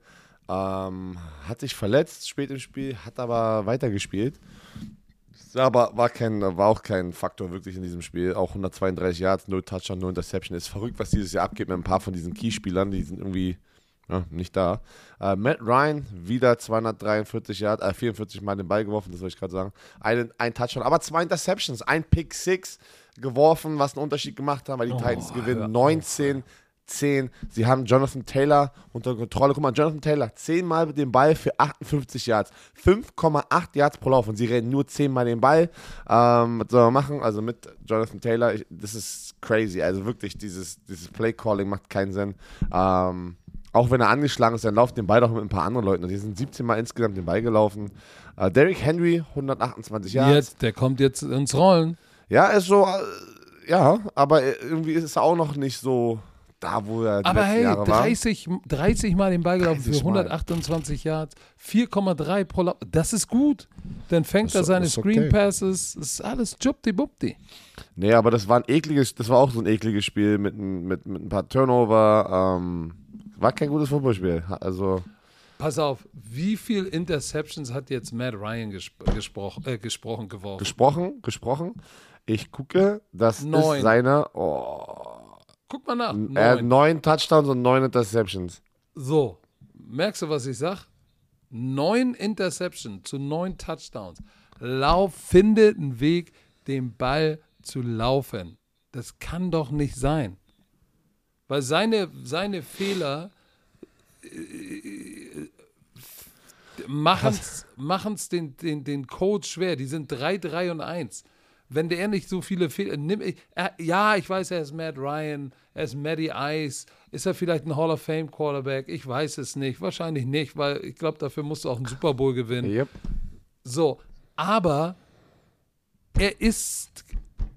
ähm, hat sich verletzt spät im Spiel, hat aber weitergespielt. Aber war, kein, war auch kein Faktor wirklich in diesem Spiel. Auch 132 Yards, 0 Touchdown, 0 Interception. Ist verrückt, was dieses Jahr abgeht mit ein paar von diesen Key-Spielern. Die sind irgendwie ja, nicht da. Äh, Matt Ryan, wieder 243 Yards, äh, 44 Mal den Ball geworfen, das wollte ich gerade sagen. Ein, ein Touchdown, aber zwei Interceptions, ein Pick 6 geworfen, was einen Unterschied gemacht hat, weil die oh, Titans gewinnen 19 10. Sie haben Jonathan Taylor unter Kontrolle. Guck mal, Jonathan Taylor, 10 Mal mit dem Ball für 58 Yards. 5,8 Yards pro Lauf und sie rennen nur 10 Mal den Ball. Ähm, was soll man machen? Also mit Jonathan Taylor, ich, das ist crazy. Also wirklich, dieses, dieses Play-Calling macht keinen Sinn. Ähm, auch wenn er angeschlagen ist, dann lauft den Ball doch mit ein paar anderen Leuten. Und die sind 17 Mal insgesamt den Ball gelaufen. Äh, Derrick Henry, 128 Yards. Jetzt, der kommt jetzt ins Rollen. Ja, ist so, äh, ja, aber irgendwie ist es auch noch nicht so da, wo er die Aber hey, Jahre 30, war. 30 Mal den Ball gelaufen für 128 Yards, 4,3 pro Lauf. Das ist gut. Dann fängt er seine Screen okay. Passes. Das ist alles Jubdi-Bubdi. Nee, aber das war ein ekliges, das war auch so ein ekliges Spiel mit, mit, mit ein paar Turnover. Ähm, war kein gutes Fußballspiel. Also. Pass auf, wie viele Interceptions hat jetzt Matt Ryan gespro gesprochen, äh, gesprochen geworfen? Gesprochen, gesprochen. Ich gucke, das Neun. ist seine. Oh. Guck mal nach. Neun. Er hat neun Touchdowns und neun Interceptions. So, merkst du, was ich sag? Neun Interceptions zu neun Touchdowns. Lauf, finde einen Weg, den Ball zu laufen. Das kann doch nicht sein. Weil seine, seine Fehler äh, machen es den, den, den Code schwer. Die sind 3, 3 und 1 wenn der nicht so viele Fehler nimmt. ja, ich weiß, er ist Matt Ryan, er ist Matty Ice. Ist er vielleicht ein Hall of Fame Quarterback? Ich weiß es nicht. Wahrscheinlich nicht, weil ich glaube, dafür musst du auch einen Super Bowl gewinnen. Yep. So, aber er ist,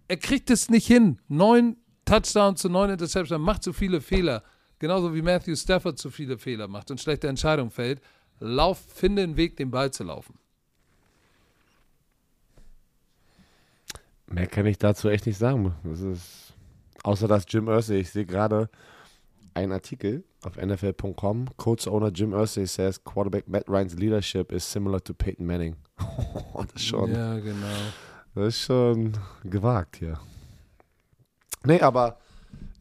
er kriegt es nicht hin. Neun Touchdowns zu neun Interceptions, macht zu viele Fehler. Genauso wie Matthew Stafford zu viele Fehler macht und schlechte Entscheidungen fällt. Lauf, finde einen Weg, den Ball zu laufen. Mehr kann ich dazu echt nicht sagen. Das ist, außer dass Jim Irsay, ich sehe gerade einen Artikel auf NFL.com. Coach Owner Jim Irsay says Quarterback Matt Ryan's leadership is similar to Peyton Manning. das ist schon. Ja, genau. Das ist schon gewagt hier. Nee, aber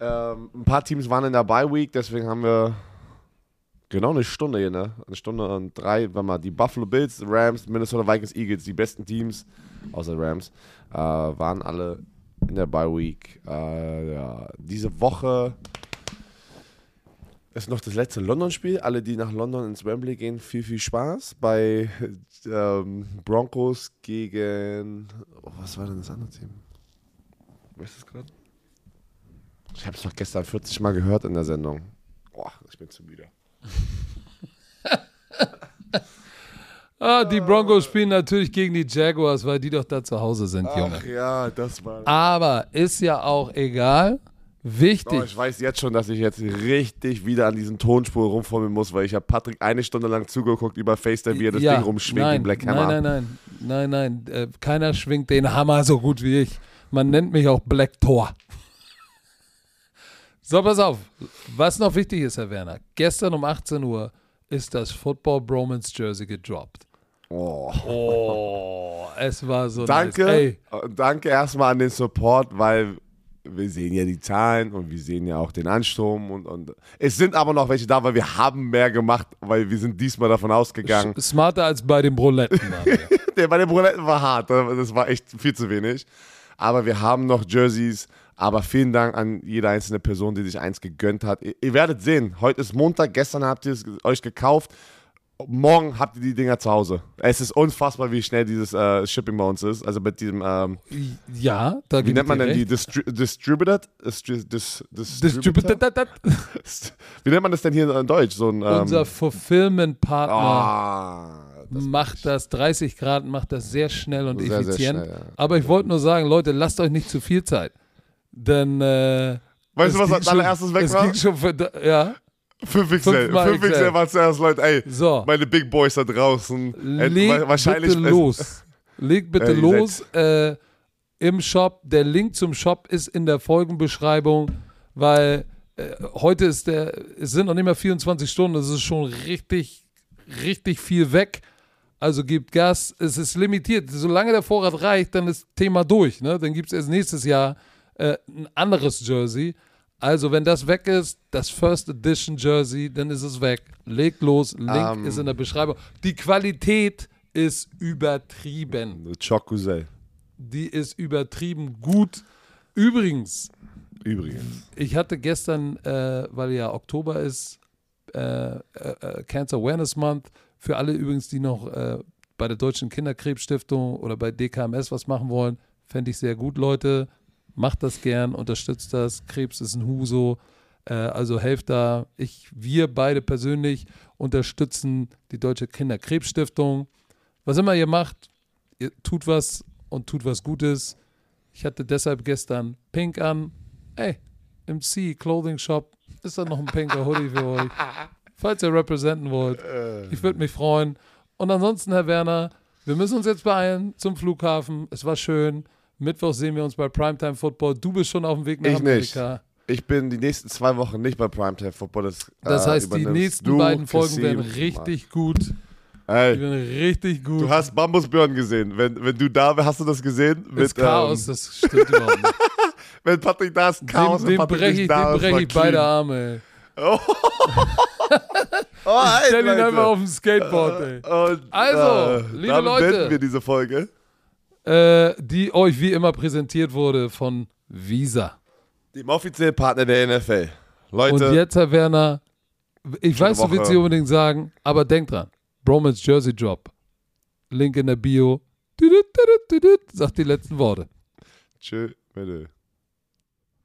ähm, ein paar Teams waren in der Bye Week, deswegen haben wir genau eine Stunde hier, ne? Eine Stunde und drei, wenn man die Buffalo Bills, Rams, Minnesota Vikings, Eagles, die besten Teams, außer Rams, äh, waren alle in der Bye Week. Äh, ja. Diese Woche ist noch das letzte London-Spiel. Alle, die nach London ins Wembley gehen, viel, viel Spaß. Bei ähm, Broncos gegen. Oh, was war denn das andere Team? Weißt du es gerade? Ich habe es doch gestern 40 Mal gehört in der Sendung. Boah, ich bin zu müde. Ah, die Broncos spielen natürlich gegen die Jaguars, weil die doch da zu Hause sind, Junge. Ach ja, das war. Aber ist ja auch egal. Wichtig. Oh, ich weiß jetzt schon, dass ich jetzt richtig wieder an diesen Tonspur rumformeln muss, weil ich habe Patrick eine Stunde lang zugeguckt über FaceTime, wie er das ja, Ding rumschwingt, nein, den Black Hammer. Nein, nein, nein, nein, nein. Äh, keiner schwingt den Hammer so gut wie ich. Man nennt mich auch Black Thor. So, pass auf. Was noch wichtig ist, Herr Werner. Gestern um 18 Uhr ist das Football Bromance Jersey gedroppt. Oh. oh, es war so danke, nice. Danke erstmal an den Support, weil wir sehen ja die Zahlen und wir sehen ja auch den Ansturm und, und es sind aber noch welche da, weil wir haben mehr gemacht, weil wir sind diesmal davon ausgegangen. Smarter als bei den Bruletten. Der bei den Bruletten war hart, das war echt viel zu wenig. Aber wir haben noch Jerseys, aber vielen Dank an jede einzelne Person, die sich eins gegönnt hat. Ihr, ihr werdet sehen, heute ist Montag, gestern habt ihr es euch gekauft morgen habt ihr die Dinger zu Hause. Es ist unfassbar, wie schnell dieses äh, Shipping bei uns ist. Also mit diesem, ähm, Ja, da wie nennt man denn die. Distri Distributed? Distri dis Distributor? Distributed- Wie nennt man das denn hier in Deutsch? So ein, ähm, Unser Fulfillment-Partner das macht das 30 Grad, macht das sehr schnell und Sehr, sehr effizient. schnell, ja. Aber ich wollte nur sagen, Leute, lasst euch nicht zu viel Zeit. Denn äh, Weißt du, was als allererstes weg es war? ging schon für, ja. 5 XL. Fünfmal 5 XL XL. war zuerst, Leute. Ey, So. meine Big Boys da draußen. Äh, Leg wa- wahrscheinlich bitte los. Leg bitte ihr los äh, im Shop. Der Link zum Shop ist in der Folgenbeschreibung, weil äh, heute ist der, es sind noch nicht mehr 24 Stunden, es ist schon richtig, richtig viel weg. Also gibt Gas, es ist limitiert. Solange der Vorrat reicht, dann ist Thema durch. Ne? Dann gibt es erst nächstes Jahr äh, ein anderes Jersey. Also, wenn das weg ist, das First Edition Jersey, dann ist es weg. Legt los, Link Ähm. ist in der Beschreibung. Die Qualität ist übertrieben. Chokusei. Die ist übertrieben gut. Übrigens, Übrigens. ich hatte gestern, äh, weil ja Oktober ist, äh, äh, äh, Cancer Awareness Month, für alle übrigens, die noch äh, bei der Deutschen Kinderkrebsstiftung oder bei DKMS was machen wollen, fände ich sehr gut, Leute. Macht das gern, unterstützt das. Krebs ist ein Huso. Äh, also helft da. Ich, wir beide persönlich unterstützen die Deutsche Kinderkrebsstiftung. Was immer ihr macht, ihr tut was und tut was Gutes. Ich hatte deshalb gestern Pink an. Ey, im C Clothing Shop ist da noch ein pinker Hoodie für euch. Falls ihr representen wollt. Ich würde mich freuen. Und ansonsten, Herr Werner, wir müssen uns jetzt beeilen zum Flughafen. Es war schön. Mittwoch sehen wir uns bei Primetime Football. Du bist schon auf dem Weg nach Ich nicht. Amerika. Ich bin die nächsten zwei Wochen nicht bei Primetime Football. Das, Das äh, heißt, die übernimmst nächsten du, beiden Folgen Kassim, werden richtig gut. Die Ey, werden richtig gut. du hast Bambus Björn gesehen. Wenn, wenn du da hast du das gesehen? das Chaos, Ähm, das stimmt überhaupt nicht. wenn Patrick da ist, Chaos. dem dem breche nicht ich, da dem ist, brech ich beide. Arme. Ey. Oh, ey, Stell ihn einfach auf dem Skateboard, ey. Und, Also, äh, liebe Leute. beenden wir diese Folge. Äh, die euch wie immer präsentiert wurde von Visa. Dem offiziellen Partner der NFL. Und Leute, jetzt, Herr Werner, ich weiß, du willst nicht unbedingt sagen, aber denk dran. Bromans Jersey Drop. Link in der Bio. Sagt die letzten Worte. tschö, bitte.